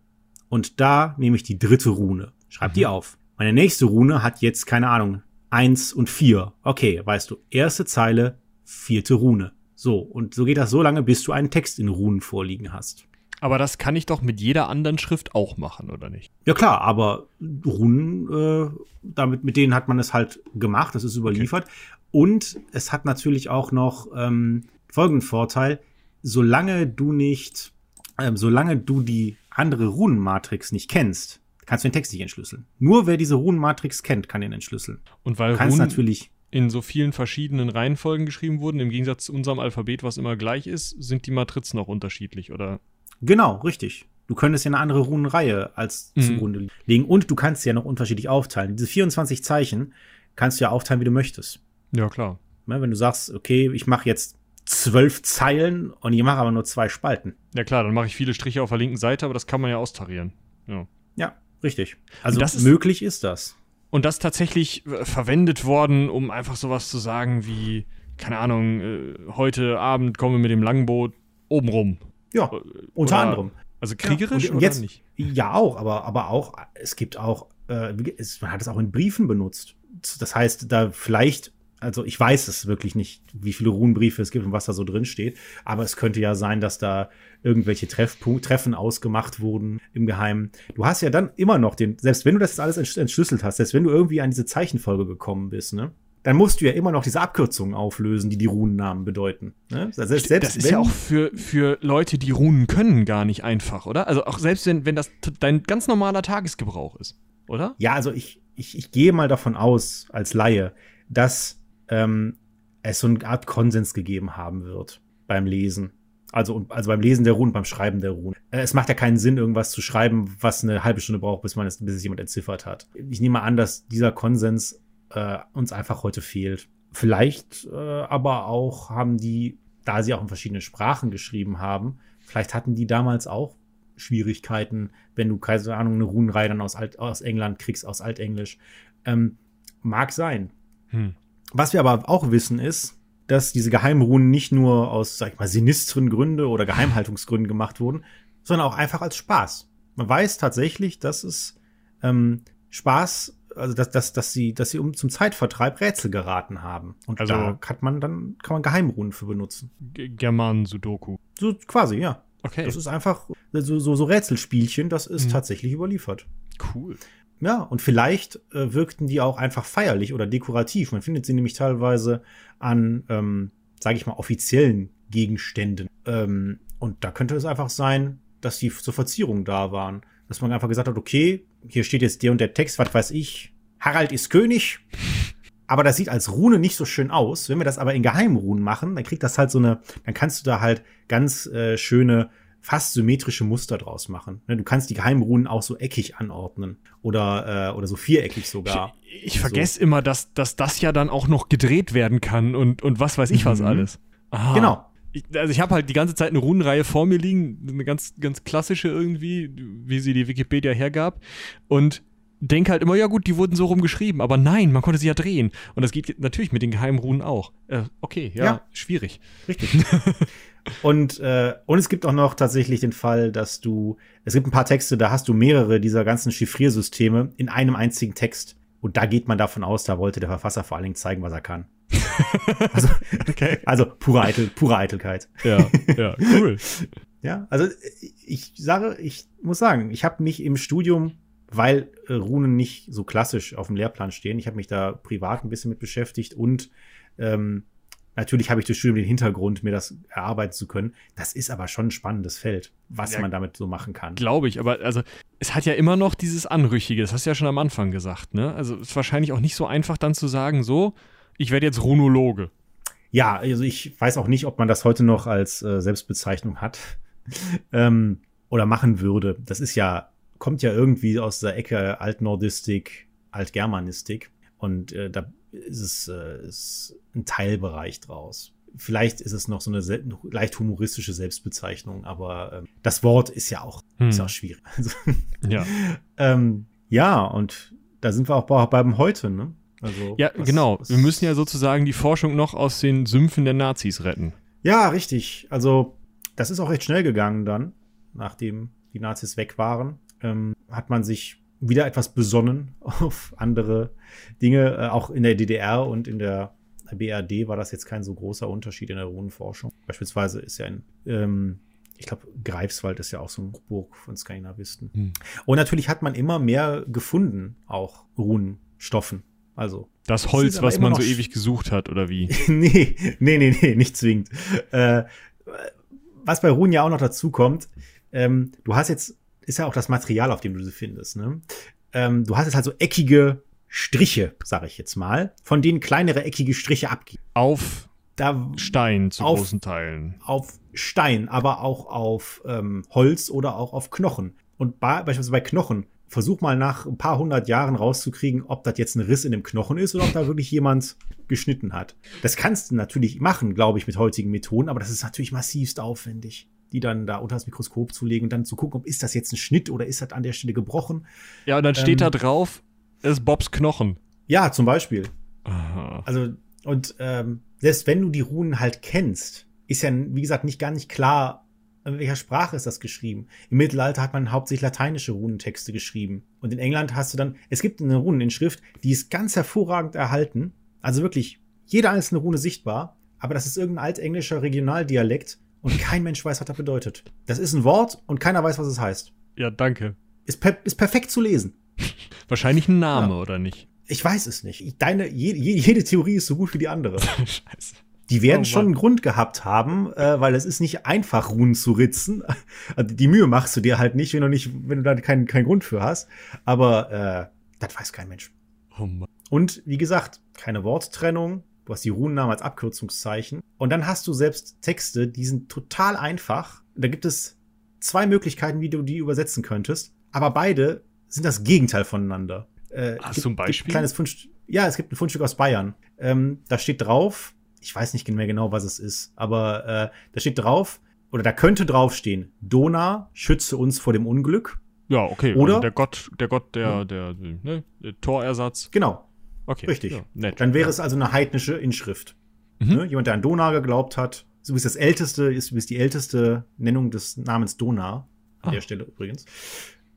und da nehme ich die dritte Rune. Schreib mhm. die auf. Meine nächste Rune hat jetzt, keine Ahnung, 1 und 4. Okay, weißt du, erste Zeile, vierte Rune. So, und so geht das so lange, bis du einen Text in Runen vorliegen hast. Aber das kann ich doch mit jeder anderen Schrift auch machen, oder nicht? Ja klar, aber Runen, äh, damit, mit denen hat man es halt gemacht, das ist überliefert. Okay. Und es hat natürlich auch noch ähm, folgenden Vorteil, solange du nicht, ähm, solange du die andere Runenmatrix nicht kennst, kannst du den Text nicht entschlüsseln. Nur wer diese Runenmatrix kennt, kann den entschlüsseln. Und weil Runen natürlich in so vielen verschiedenen Reihenfolgen geschrieben wurden, im Gegensatz zu unserem Alphabet, was immer gleich ist, sind die Matrizen auch unterschiedlich, oder? Genau, richtig. Du könntest ja eine andere Runenreihe als mhm. zugrunde legen und du kannst sie ja noch unterschiedlich aufteilen. Diese 24 Zeichen kannst du ja aufteilen, wie du möchtest. Ja, klar. Ja, wenn du sagst, okay, ich mache jetzt zwölf Zeilen und ich mache aber nur zwei Spalten. Ja klar, dann mache ich viele Striche auf der linken Seite, aber das kann man ja austarieren. Ja. Ja, Richtig. Also ist, möglich ist das. Und das tatsächlich äh, verwendet worden, um einfach sowas zu sagen wie, keine Ahnung, äh, heute Abend kommen wir mit dem Langboot oben rum. Ja, äh, unter oder, anderem. Also kriegerisch ja, und, und jetzt, nicht? Ja, auch, aber, aber auch, es gibt auch, äh, es, man hat es auch in Briefen benutzt. Das heißt, da vielleicht also ich weiß es wirklich nicht, wie viele Runenbriefe es gibt und was da so drin steht, aber es könnte ja sein, dass da irgendwelche Treffpunkt, Treffen ausgemacht wurden im Geheimen. Du hast ja dann immer noch den, selbst wenn du das alles entschlüsselt hast, selbst wenn du irgendwie an diese Zeichenfolge gekommen bist, ne? Dann musst du ja immer noch diese Abkürzungen auflösen, die die Runennamen bedeuten. Ne? Selbst, selbst das ist ja auch für, für Leute, die Runen können, gar nicht einfach, oder? Also auch selbst wenn, wenn das dein ganz normaler Tagesgebrauch ist, oder? Ja, also ich, ich, ich gehe mal davon aus, als Laie, dass ähm, es so eine Art Konsens gegeben haben wird beim Lesen. Also, also beim Lesen der Runen, beim Schreiben der Runen. Äh, es macht ja keinen Sinn, irgendwas zu schreiben, was eine halbe Stunde braucht, bis man es, bis es jemand entziffert hat. Ich nehme an, dass dieser Konsens äh, uns einfach heute fehlt. Vielleicht äh, aber auch haben die, da sie auch in verschiedenen Sprachen geschrieben haben, vielleicht hatten die damals auch Schwierigkeiten, wenn du, keine Ahnung, eine Runenreihe dann aus, Alt, aus England kriegst, aus Altenglisch. Ähm, mag sein. Hm. Was wir aber auch wissen ist, dass diese Geheimrunen nicht nur aus, sag ich mal, sinistren Gründe oder Geheimhaltungsgründen gemacht wurden, sondern auch einfach als Spaß. Man weiß tatsächlich, dass es ähm, Spaß, also dass, dass, dass sie, dass sie um zum Zeitvertreib Rätsel geraten haben. Und also, da kann man dann kann man Geheimrunen für benutzen. German Sudoku. So quasi, ja. Okay. Das ist einfach so, so, so Rätselspielchen, das ist mhm. tatsächlich überliefert. Cool. Ja, und vielleicht äh, wirkten die auch einfach feierlich oder dekorativ. Man findet sie nämlich teilweise an, ähm, sage ich mal, offiziellen Gegenständen. Ähm, und da könnte es einfach sein, dass die zur Verzierung da waren. Dass man einfach gesagt hat, okay, hier steht jetzt der und der Text, was weiß ich, Harald ist König. Aber das sieht als Rune nicht so schön aus. Wenn wir das aber in Geheimrunen machen, dann kriegt das halt so eine, dann kannst du da halt ganz äh, schöne fast symmetrische Muster draus machen. Ne, du kannst die Geheimrunen auch so eckig anordnen oder, äh, oder so viereckig sogar. Ich, ich vergesse so. immer, dass, dass das ja dann auch noch gedreht werden kann und, und was weiß ich mhm. was alles. Aha. Genau. ich, also ich habe halt die ganze Zeit eine Runenreihe vor mir liegen, eine ganz, ganz klassische irgendwie, wie sie die Wikipedia hergab. Und denke halt immer, ja gut, die wurden so rumgeschrieben, aber nein, man konnte sie ja drehen. Und das geht natürlich mit den geheimen Runen auch. Äh, okay, ja, ja, schwierig. Richtig. [laughs] und, äh, und es gibt auch noch tatsächlich den Fall, dass du, es gibt ein paar Texte, da hast du mehrere dieser ganzen Chiffriersysteme in einem einzigen Text. Und da geht man davon aus, da wollte der Verfasser vor allen Dingen zeigen, was er kann. [laughs] also, okay. also pure, Eitel, pure Eitelkeit. Ja, ja, cool. [laughs] ja, also ich sage, ich muss sagen, ich habe mich im Studium weil äh, Runen nicht so klassisch auf dem Lehrplan stehen. Ich habe mich da privat ein bisschen mit beschäftigt und ähm, natürlich habe ich durch Studium den Hintergrund, mir das erarbeiten zu können. Das ist aber schon ein spannendes Feld, was ja, man damit so machen kann. Glaube ich, aber also es hat ja immer noch dieses Anrüchige, das hast du ja schon am Anfang gesagt, ne? Also es ist wahrscheinlich auch nicht so einfach dann zu sagen, so, ich werde jetzt Runologe. Ja, also ich weiß auch nicht, ob man das heute noch als äh, Selbstbezeichnung hat [laughs] ähm, oder machen würde. Das ist ja kommt ja irgendwie aus der Ecke Altnordistik, Altgermanistik. Und äh, da ist es äh, ist ein Teilbereich draus. Vielleicht ist es noch so eine leicht humoristische Selbstbezeichnung, aber äh, das Wort ist ja auch, hm. ist auch schwierig. [laughs] Also, ja. ähm, ja, und da sind wir auch beim Heute, ne? Also, ja, was, genau. Was wir müssen ja sozusagen die Forschung noch aus den Sümpfen der Nazis retten. Ja, richtig. Also, das ist auch recht schnell gegangen dann, nachdem die Nazis weg waren ähm, hat man sich wieder etwas besonnen [laughs] auf andere Dinge. Äh, auch in der DDR und in der BRD war das jetzt kein so großer Unterschied in der Runenforschung. Beispielsweise ist ja ein, ähm, ich glaube, Greifswald ist ja auch so ein Burg von Skandinavisten. Hm. Und natürlich hat man immer mehr gefunden, auch Runenstoffen. Also. Das Holz, was man so ewig gesucht hat, oder wie? [laughs] nee, nee, nee, nee, nicht zwingend. Äh, was bei Runen ja auch noch dazu kommt, ähm, du hast jetzt ist ja auch das Material, auf dem du sie findest. Ne? Ähm, du hast jetzt halt so eckige Striche, sage ich jetzt mal, von denen kleinere eckige Striche abgehen. Auf da, Stein zu auf, großen Teilen. Auf Stein, aber auch auf ähm, Holz oder auch auf Knochen. Und bei, beispielsweise bei Knochen, versuch mal nach ein paar hundert Jahren rauszukriegen, ob das jetzt ein Riss in dem Knochen ist oder ob da wirklich jemand geschnitten hat. Das kannst du natürlich machen, glaube ich, mit heutigen Methoden, aber das ist natürlich massivst aufwendig die dann da unter das Mikroskop zu legen und dann zu gucken, ob ist das jetzt ein Schnitt oder ist das an der Stelle gebrochen. Ja, und dann steht ähm, da drauf, ist Bobs Knochen. Ja, zum Beispiel. Aha. Also, und ähm, selbst wenn du die Runen halt kennst, ist ja, wie gesagt, nicht gar nicht klar, in welcher Sprache ist das geschrieben. Im Mittelalter hat man hauptsächlich lateinische Runentexte geschrieben. Und in England hast du dann, es gibt eine Runeninschrift, die ist ganz hervorragend erhalten. Also wirklich jede einzelne Rune sichtbar. Aber das ist irgendein altenglischer Regionaldialekt und kein Mensch weiß, was das bedeutet. Das ist ein Wort und keiner weiß, was es heißt. Ja, danke. Ist, per ist perfekt zu lesen. [laughs] Wahrscheinlich ein Name, ja. oder nicht? Ich weiß es nicht. Deine, jede, jede Theorie ist so gut wie die andere. [laughs] Scheiße. Die werden oh, schon einen Grund gehabt haben, äh, weil es ist nicht einfach, Runen zu ritzen. [laughs] Also die Mühe machst du dir halt nicht, wenn du nicht, wenn du da keinen keinen Grund für hast. Aber äh, das weiß kein Mensch. Oh Und wie gesagt, keine Worttrennung, Du hast die Runennamen als Abkürzungszeichen. Und dann hast du selbst Texte, die sind total einfach. Da gibt es zwei Möglichkeiten, wie du die übersetzen könntest. Aber beide sind das Gegenteil voneinander. Äh, hast du ein Beispiel? kleines Fundstück, ja, es gibt ein Fundstück aus Bayern. Ähm, da steht drauf, ich weiß nicht mehr genau, was es ist, aber äh, da steht drauf, oder da könnte draufstehen, Dona, schütze uns vor dem Unglück. Ja, okay. Oder also der Gott, der Gott, der, der, ne, der Torersatz. Genau. Okay. Richtig. Ja, nett. Dann wäre es also eine heidnische Inschrift. Mhm. Ne? Jemand, der an Donar geglaubt hat. So ist das älteste, ist, ist die älteste Nennung des Namens Donar. An ah. der Stelle übrigens.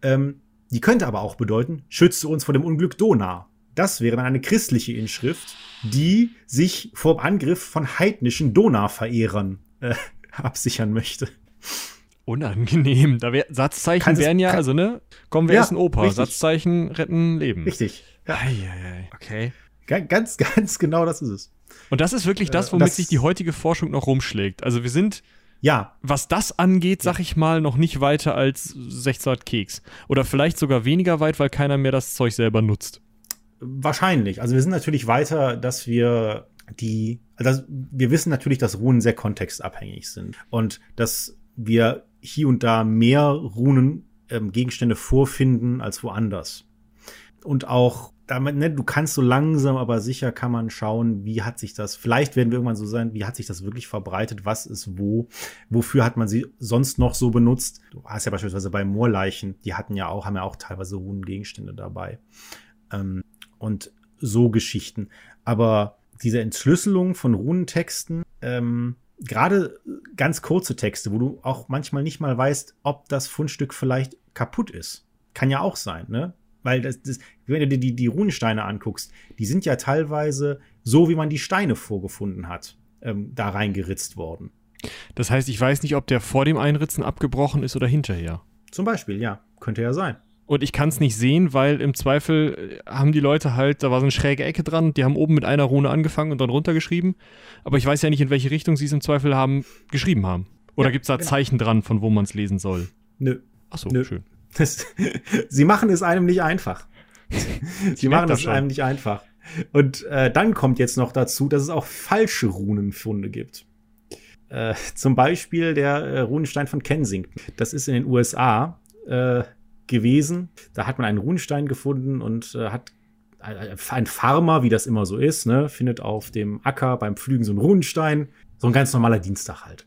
Ähm, die könnte aber auch bedeuten, schütze uns vor dem Unglück Donar. Das wäre dann eine christliche Inschrift, die sich vor dem Angriff von heidnischen Donar-Verehrern äh, [laughs] absichern möchte. Unangenehm. Da wär, Satzzeichen Kannst wären ja, also ne, kommen wir ja, in Oper. Richtig. Satzzeichen retten Leben. Richtig. Ja. Ei, ei, ei. Okay. Ganz, [laughs] ganz genau das ist es. Und das ist wirklich das, äh, womit das, sich die heutige Forschung noch rumschlägt. Also wir sind, ja, was das angeht, sag ich mal, noch nicht weiter als 16 Keks. Oder vielleicht sogar weniger weit, weil keiner mehr das Zeug selber nutzt. Wahrscheinlich. Also wir sind natürlich weiter, dass wir die, also wir wissen natürlich, dass Runen sehr kontextabhängig sind und dass wir hier und da mehr Runen ähm, Gegenstände vorfinden als woanders. und auch damit, ne, du kannst so langsam, aber sicher kann man schauen, wie hat sich das, vielleicht werden wir irgendwann so sein, wie hat sich das wirklich verbreitet, was ist wo, wofür hat man sie sonst noch so benutzt. Du hast ja beispielsweise bei Moorleichen, die hatten ja auch, haben ja auch teilweise Runengegenstände dabei. Ähm, und so Geschichten. Aber diese Entschlüsselung von Runentexten, ähm, gerade ganz kurze Texte, wo du auch manchmal nicht mal weißt, ob das Fundstück vielleicht kaputt ist. Kann ja auch sein, ne? Weil das, das, wenn du dir die, die Runensteine anguckst, die sind ja teilweise so, wie man die Steine vorgefunden hat, ähm, da reingeritzt worden. Das heißt, ich weiß nicht, ob der vor dem Einritzen abgebrochen ist oder hinterher. Zum Beispiel, ja. Könnte ja sein. Und ich kann es nicht sehen, weil im Zweifel äh, haben die Leute halt, da war so eine schräge Ecke dran, die haben oben mit einer Rune angefangen und dann runtergeschrieben. Aber ich weiß ja nicht, in welche Richtung sie es im Zweifel haben, geschrieben haben. Oder ja, gibt es da genau. Zeichen dran, von wo man es lesen soll? Nö. Achso, Nö. schön. Das, sie machen es einem nicht einfach. sie machen es einem nicht einfach. Und äh, dann kommt jetzt noch dazu, dass es auch falsche Runenfunde gibt. Äh, zum Beispiel der äh, Runenstein von Kensington. Das ist in den USA äh, gewesen. Da hat man einen Runenstein gefunden und äh, hat ein Farmer, wie das immer so ist, ne, findet auf dem Acker beim Pflügen so einen Runenstein. So ein ganz normaler Dienstag halt.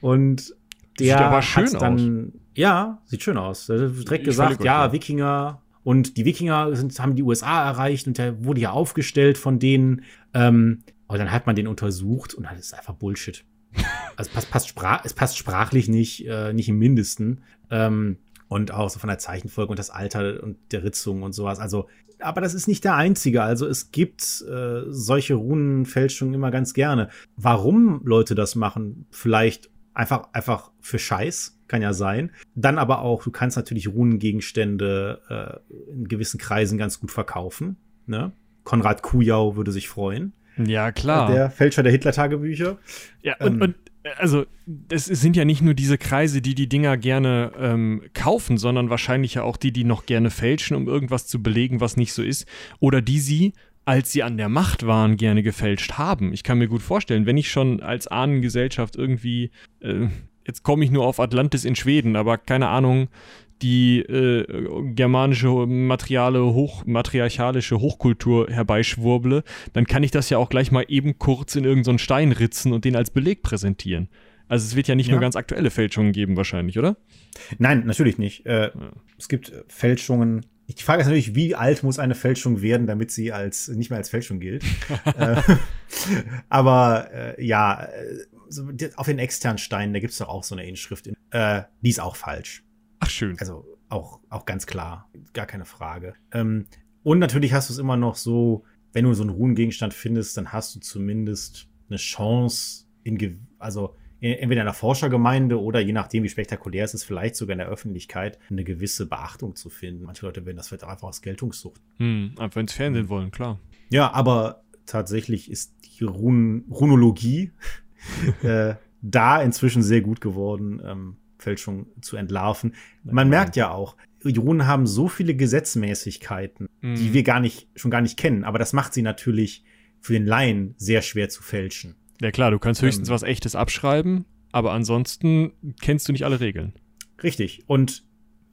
Und der Sieht aber schön hat dann, aus. ja, sieht schön aus. Direkt ich gesagt, ja, ja, Wikinger. Und die Wikinger sind, haben die USA erreicht und der wurde ja aufgestellt von denen. Ähm, aber dann hat man den untersucht und das ist einfach Bullshit. [laughs] Also passt, passt sprach, es passt sprachlich nicht, äh, nicht im Mindesten. Ähm, und auch so von der Zeichenfolge und das Alter und der Ritzung und sowas. Also, aber das ist nicht der einzige. Also es gibt äh, solche Runenfälschungen immer ganz gerne. Warum Leute das machen? Vielleicht einfach, einfach für Scheiß, kann ja sein. Dann aber auch, du kannst natürlich Runengegenstände äh, in gewissen Kreisen ganz gut verkaufen. Ne? Konrad Kujau würde sich freuen. Ja, klar. Der Fälscher der Hitler-Tagebücher. Ja, und, ähm, und also es sind ja nicht nur diese Kreise, die die Dinger gerne ähm, kaufen, sondern wahrscheinlich ja auch die, die noch gerne fälschen, um irgendwas zu belegen, was nicht so ist. Oder die sie, als sie an der Macht waren, gerne gefälscht haben. Ich kann mir gut vorstellen, wenn ich schon als Ahnengesellschaft irgendwie, äh, jetzt komme ich nur auf Atlantis in Schweden, aber keine Ahnung, die äh, germanische materiale, hoch, matriarchalische Hochkultur herbeischwurble, dann kann ich das ja auch gleich mal eben kurz in irgendeinen so Stein ritzen und den als Beleg präsentieren. Also es wird ja nicht ja. nur ganz aktuelle Fälschungen geben wahrscheinlich, oder? Nein, natürlich nicht. Äh, ja. Es gibt Fälschungen. Die Frage ist natürlich, wie alt muss eine Fälschung werden, damit sie als nicht mehr als Fälschung gilt. [laughs] äh, [laughs] aber äh, ja, äh, auf den externen Steinen, da gibt es doch auch so eine Inschrift. In, äh, die ist auch falsch. Ach, schön. Also auch, auch ganz klar, gar keine Frage. Ähm, und natürlich hast du es immer noch so, wenn du so einen Runengegenstand findest, dann hast du zumindest eine Chance, in, also entweder in der Forschergemeinde oder je nachdem, wie spektakulär es ist, vielleicht sogar in der Öffentlichkeit eine gewisse Beachtung zu finden. Manche Leute werden das vielleicht einfach aus Geltungssucht. Hm, einfach ins Fernsehen wollen, klar. Ja, aber tatsächlich ist die Run Runologie [laughs] äh, da inzwischen sehr gut geworden. Ähm, Fälschung zu entlarven. Man merkt ja auch, Runen haben so viele Gesetzmäßigkeiten, mhm. die wir gar nicht, schon gar nicht kennen. Aber das macht sie natürlich für den Laien sehr schwer zu fälschen. Ja klar, du kannst höchstens ähm, was Echtes abschreiben, aber ansonsten kennst du nicht alle Regeln. Richtig. Und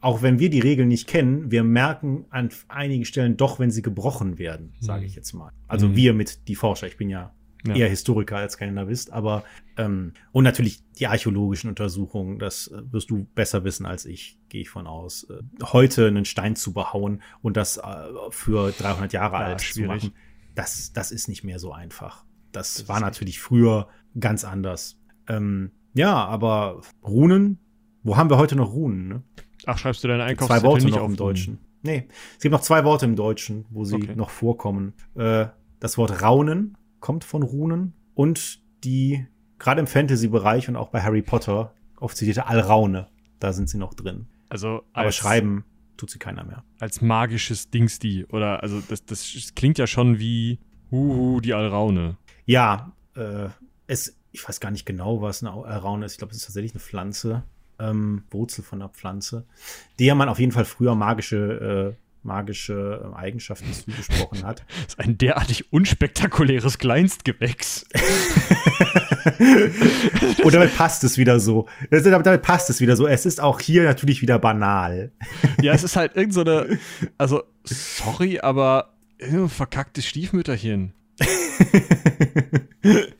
auch wenn wir die Regeln nicht kennen, wir merken an einigen Stellen doch, wenn sie gebrochen werden, sage mhm. ich jetzt mal. Also mhm. wir mit die Forscher. Ich bin ja ja. eher Historiker als Skandinavist, aber ähm, und natürlich die archäologischen Untersuchungen, das äh, wirst du besser wissen als ich, gehe ich von aus. Äh, heute einen Stein zu behauen und das äh, für 300 Jahre ja, alt schwierig. zu machen, das, das ist nicht mehr so einfach. Das, das war natürlich früher ganz anders. Ähm, ja, aber Runen, wo haben wir heute noch Runen? Ne? Ach, schreibst du deine Einkaufszettel Zwei Worte nicht noch im Deutschen. Nee, es gibt noch zwei Worte im Deutschen, wo sie okay. noch vorkommen. Äh, das Wort Raunen kommt von Runen und die gerade im Fantasy-Bereich und auch bei Harry Potter oft zitierte Alraune, da sind sie noch drin. Also aber schreiben tut sie keiner mehr. Als magisches Dings die oder also das, das klingt ja schon wie Huhu, die Alraune. Ja, äh, es ich weiß gar nicht genau, was eine Alraune ist. Ich glaube, es ist tatsächlich eine Pflanze, ähm, Wurzel von einer Pflanze, der man auf jeden Fall früher magische äh, magische ähm, Eigenschaften zugesprochen hat. [laughs] Das ist ein derartig unspektakuläres Kleinstgewächs. [laughs] Und damit passt es wieder so. Damit passt es wieder so. Es ist auch hier natürlich wieder banal. [laughs] Ja, es ist halt irgend so eine, also sorry, aber verkacktes Stiefmütterchen.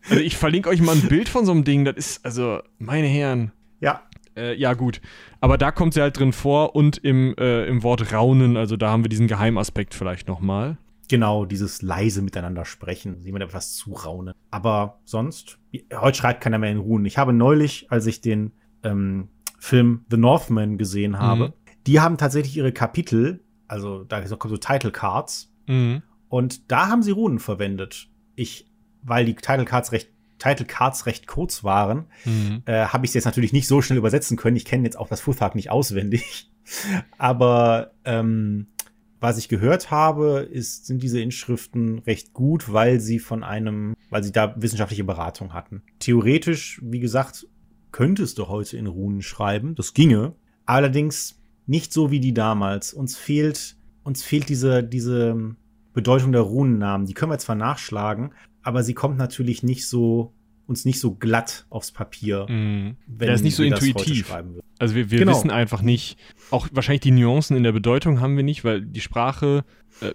also ich verlinke euch mal ein Bild von so einem Ding. Das ist, also, meine Herren. Ja. Äh, ja, gut. Aber da kommt sie halt drin vor und im, äh, im Wort Raunen, also da haben wir diesen Geheimaspekt vielleicht nochmal. Genau, dieses leise miteinander sprechen, jemand etwas zuraunen. Aber sonst, heute schreibt keiner mehr in Runen. Ich habe neulich, als ich den ähm, Film The Northman gesehen habe, mhm. die haben tatsächlich ihre Kapitel, also da kommen so Title Cards, mhm. und da haben sie Runen verwendet. Ich, weil die Title Cards recht Title Cards recht kurz waren, mhm. äh, habe ich es jetzt natürlich nicht so schnell übersetzen können. Ich kenne jetzt auch das Futhag nicht auswendig. [laughs] Aber ähm, was ich gehört habe, ist, sind diese Inschriften recht gut, weil sie von einem, weil sie da wissenschaftliche Beratung hatten. Theoretisch, wie gesagt, könntest du heute in Runen schreiben. Das ginge. Allerdings nicht so wie die damals. Uns fehlt, uns fehlt diese, diese Bedeutung der Runennamen. Die können wir zwar nachschlagen, aber sie kommt natürlich nicht so uns nicht so glatt aufs Papier. Mm. Der ist nicht so intuitiv. Also wir, wir genau. wissen einfach nicht, auch wahrscheinlich die Nuancen in der Bedeutung haben wir nicht, weil die Sprache, äh,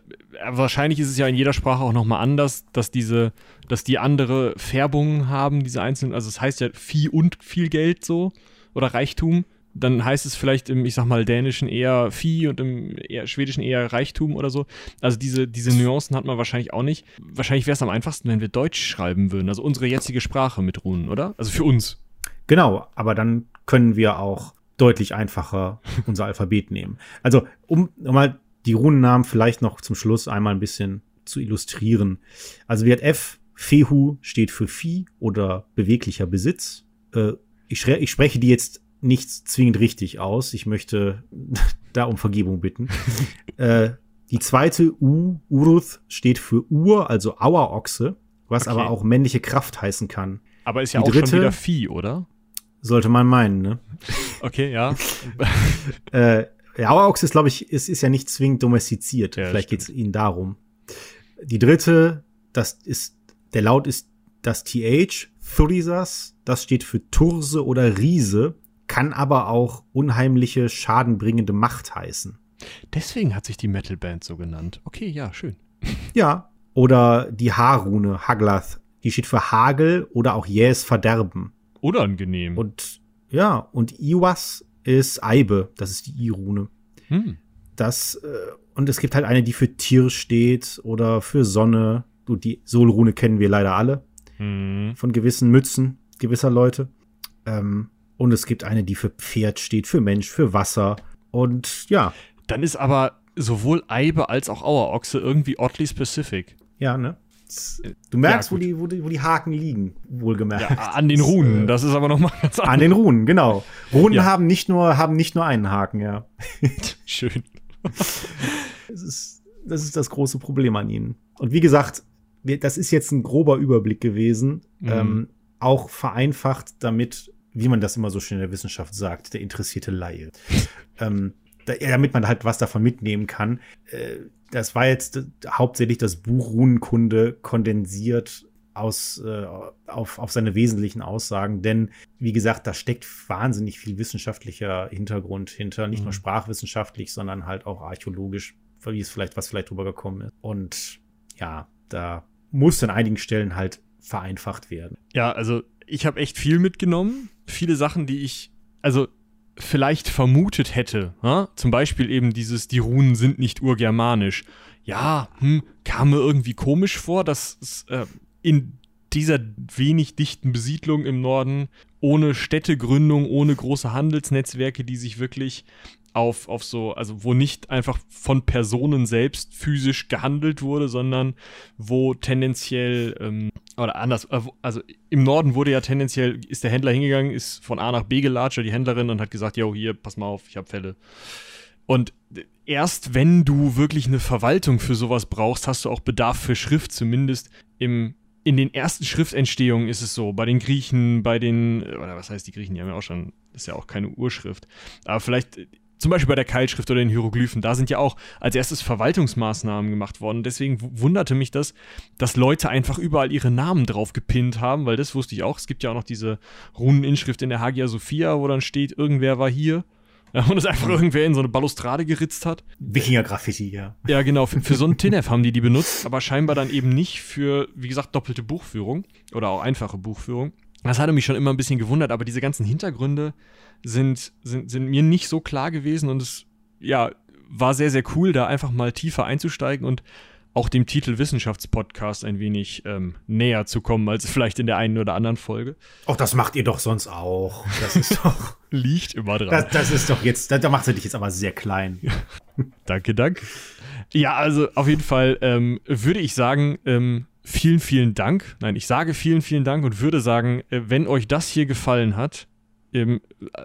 wahrscheinlich ist es ja in jeder Sprache auch nochmal anders, dass diese, dass die andere Färbungen haben, diese einzelnen, also es das heißt ja Vieh und viel Geld so oder Reichtum dann heißt es vielleicht im, ich sag mal, dänischen eher Vieh und im eher, schwedischen eher Reichtum oder so. Also diese, diese Nuancen hat man wahrscheinlich auch nicht. Wahrscheinlich wäre es am einfachsten, wenn wir Deutsch schreiben würden, also unsere jetzige Sprache mit Runen, oder? Also für uns. Genau, aber dann können wir auch deutlich einfacher [laughs] unser Alphabet nehmen. Also, um, mal die Runennamen vielleicht noch zum Schluss einmal ein bisschen zu illustrieren. Also wird F, Fehu steht für Vieh oder beweglicher Besitz. Äh, ich, ich spreche die jetzt nicht zwingend richtig aus. Ich möchte [laughs] da um Vergebung bitten. [laughs] äh, die zweite U, Uruth, steht für Ur, also Auerochse, was okay. aber auch männliche Kraft heißen kann. Aber ist ja die auch dritte, schon wieder Vieh, oder? Sollte man meinen, ne? [laughs] Okay, ja. äh, Auerochse ist, glaube ich, ist, ist ja nicht zwingend domestiziert. Ja, Vielleicht geht es ihnen darum. Die dritte, das ist, der Laut ist das TH, Thurisas, das steht für Turse oder Riese kann aber auch unheimliche, schadenbringende Macht heißen. Deswegen hat sich die Metalband so genannt. Okay, ja, schön. [laughs] Ja. Oder die Haarrune, Haglath, die steht für Hagel oder auch jähes Verderben. Unangenehm. Und ja, und Iwas ist Eibe, das ist die I-Rune. Hm. Das, äh, und es gibt halt eine, die für Tier steht oder für Sonne. Du, die Solrune kennen wir leider alle. Hm. Von gewissen Mützen gewisser Leute. Ähm, und es gibt eine, die für Pferd steht, für Mensch, für Wasser. Und ja. Dann ist aber sowohl Eibe als auch Auerochse irgendwie oddly specific. Ja, ne? Du merkst, ja, wo, die, wo, die, wo die Haken liegen, wohlgemerkt. Ja, an den Runen, das ist aber nochmal ganz anders. An den Runen, genau. Runen ja. haben, nicht nur, haben nicht nur einen Haken, ja. [laughs] Schön. das, ist, das ist das große Problem an ihnen. Und wie gesagt, das ist jetzt ein grober Überblick gewesen, mhm. ähm, auch vereinfacht, damit wie man das immer so schön in der Wissenschaft sagt, der interessierte Laie. ähm, da, damit man halt was davon mitnehmen kann. Äh, das war jetzt hauptsächlich das Buch Runenkunde kondensiert aus, äh, auf, auf seine wesentlichen Aussagen. Denn, wie gesagt, da steckt wahnsinnig viel wissenschaftlicher Hintergrund hinter. Nicht mhm. nur sprachwissenschaftlich, sondern halt auch archäologisch, wie es vielleicht, was vielleicht drüber gekommen ist. Und ja, da muss an einigen Stellen halt vereinfacht werden. Ja, also ich habe echt viel mitgenommen. Viele Sachen, die ich, also vielleicht vermutet hätte. Ja? Zum Beispiel eben dieses, die Runen sind nicht urgermanisch. Ja, hm, kam mir irgendwie komisch vor, dass es äh, in dieser wenig dichten Besiedlung im Norden, ohne Städtegründung, ohne große Handelsnetzwerke, die sich wirklich auf, auf so, also wo nicht einfach von Personen selbst physisch gehandelt wurde, sondern wo tendenziell, ähm, oder anders, äh, also im Norden wurde ja tendenziell, ist der Händler hingegangen, ist von A nach B gelatscht, die Händlerin, und hat gesagt, yo, hier, pass mal auf, ich habe Fälle. Und erst wenn du wirklich eine Verwaltung für sowas brauchst, hast du auch Bedarf für Schrift, zumindest im, in den ersten Schriftentstehungen ist es so, bei den Griechen, bei den, oder was heißt die Griechen, die haben ja auch schon, ist ja auch keine Urschrift, aber vielleicht zum Beispiel bei der Keilschrift oder den Hieroglyphen, da sind ja auch als erstes Verwaltungsmaßnahmen gemacht worden. Deswegen wunderte mich das, dass Leute einfach überall ihre Namen drauf gepinnt haben, weil das wusste ich auch. Es gibt ja auch noch diese Runeninschrift in der Hagia Sophia, wo dann steht, irgendwer war hier. [laughs] und es einfach irgendwer in so eine Balustrade geritzt hat. Wikinger-Graffiti, ja. Ja, genau. Für, für so ein [laughs] TINF haben die die benutzt, aber scheinbar dann eben nicht für, wie gesagt, doppelte Buchführung oder auch einfache Buchführung. Das hatte mich schon immer ein bisschen gewundert, aber diese ganzen Hintergründe sind, sind, sind mir nicht so klar gewesen und es, ja, war sehr, sehr cool, da einfach mal tiefer einzusteigen und auch dem Titel Wissenschaftspodcast ein wenig ähm, näher zu kommen als vielleicht in der einen oder anderen Folge. Auch das macht ihr doch sonst auch. Das ist doch. [laughs] Liegt immer dran. Das, das ist doch jetzt, da, da macht er dich jetzt aber sehr klein. danke, danke. Ja, also auf jeden Fall ähm, würde ich sagen, ähm, vielen, vielen Dank. Nein, ich sage vielen, vielen Dank und würde sagen, äh, wenn euch das hier gefallen hat, ähm,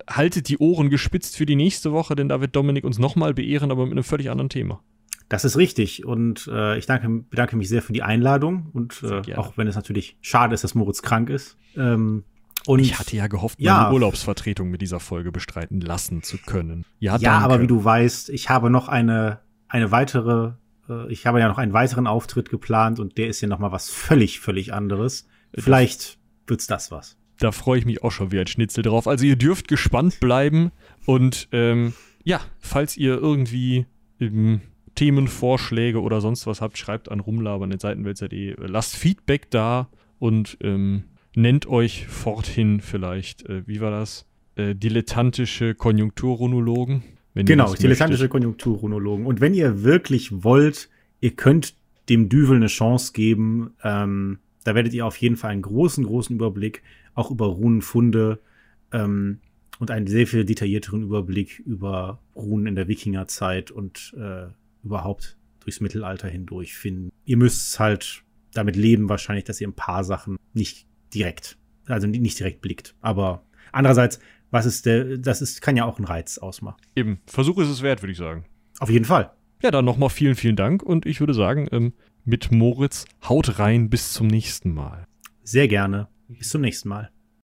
haltet die Ohren gespitzt für die nächste Woche, denn da wird Dominik uns nochmal beehren, aber mit einem völlig anderen Thema. Das ist richtig. Und äh, ich danke, bedanke mich sehr für die Einladung. Und äh, auch wenn es natürlich schade ist, dass Moritz krank ist. Ähm, und ich hatte ja gehofft, ja, meine Urlaubsvertretung mit dieser Folge bestreiten lassen zu können. Ja, ja aber wie du weißt, ich habe noch eine, eine weitere, äh, ich habe ja noch einen weiteren Auftritt geplant und der ist ja noch mal was völlig, völlig anderes. Vielleicht wird's das was. Da freue ich mich auch schon wie ein Schnitzel drauf. Also ihr dürft gespannt bleiben und ähm, ja, falls ihr irgendwie ähm, Themenvorschläge oder sonst was habt, schreibt an rumlabern.seitenwelt.de. Lasst Feedback da und ähm, nennt euch forthin vielleicht, äh, wie war das? Äh, dilettantische Konjunkturrunologen. Genau, dilettantische Konjunkturrunologen. Und wenn ihr wirklich wollt, ihr könnt dem Düvel eine Chance geben, ähm, da werdet ihr auf jeden Fall einen großen, großen Überblick auch über Runenfunde ähm, und einen sehr viel detaillierteren Überblick über Runen in der Wikingerzeit und äh, überhaupt durchs Mittelalter hindurch finden. Ihr müsst halt damit leben wahrscheinlich, dass ihr ein paar Sachen nicht direkt, also nicht direkt blickt. Aber andererseits, was ist der, das ist, kann ja auch einen Reiz ausmachen. Eben, Versuch ist es wert, würde ich sagen. Auf jeden Fall. Ja, dann nochmal vielen, vielen Dank und ich würde sagen, ähm, mit Moritz, haut rein bis zum nächsten Mal. Sehr gerne. Bis zum nächsten Mal.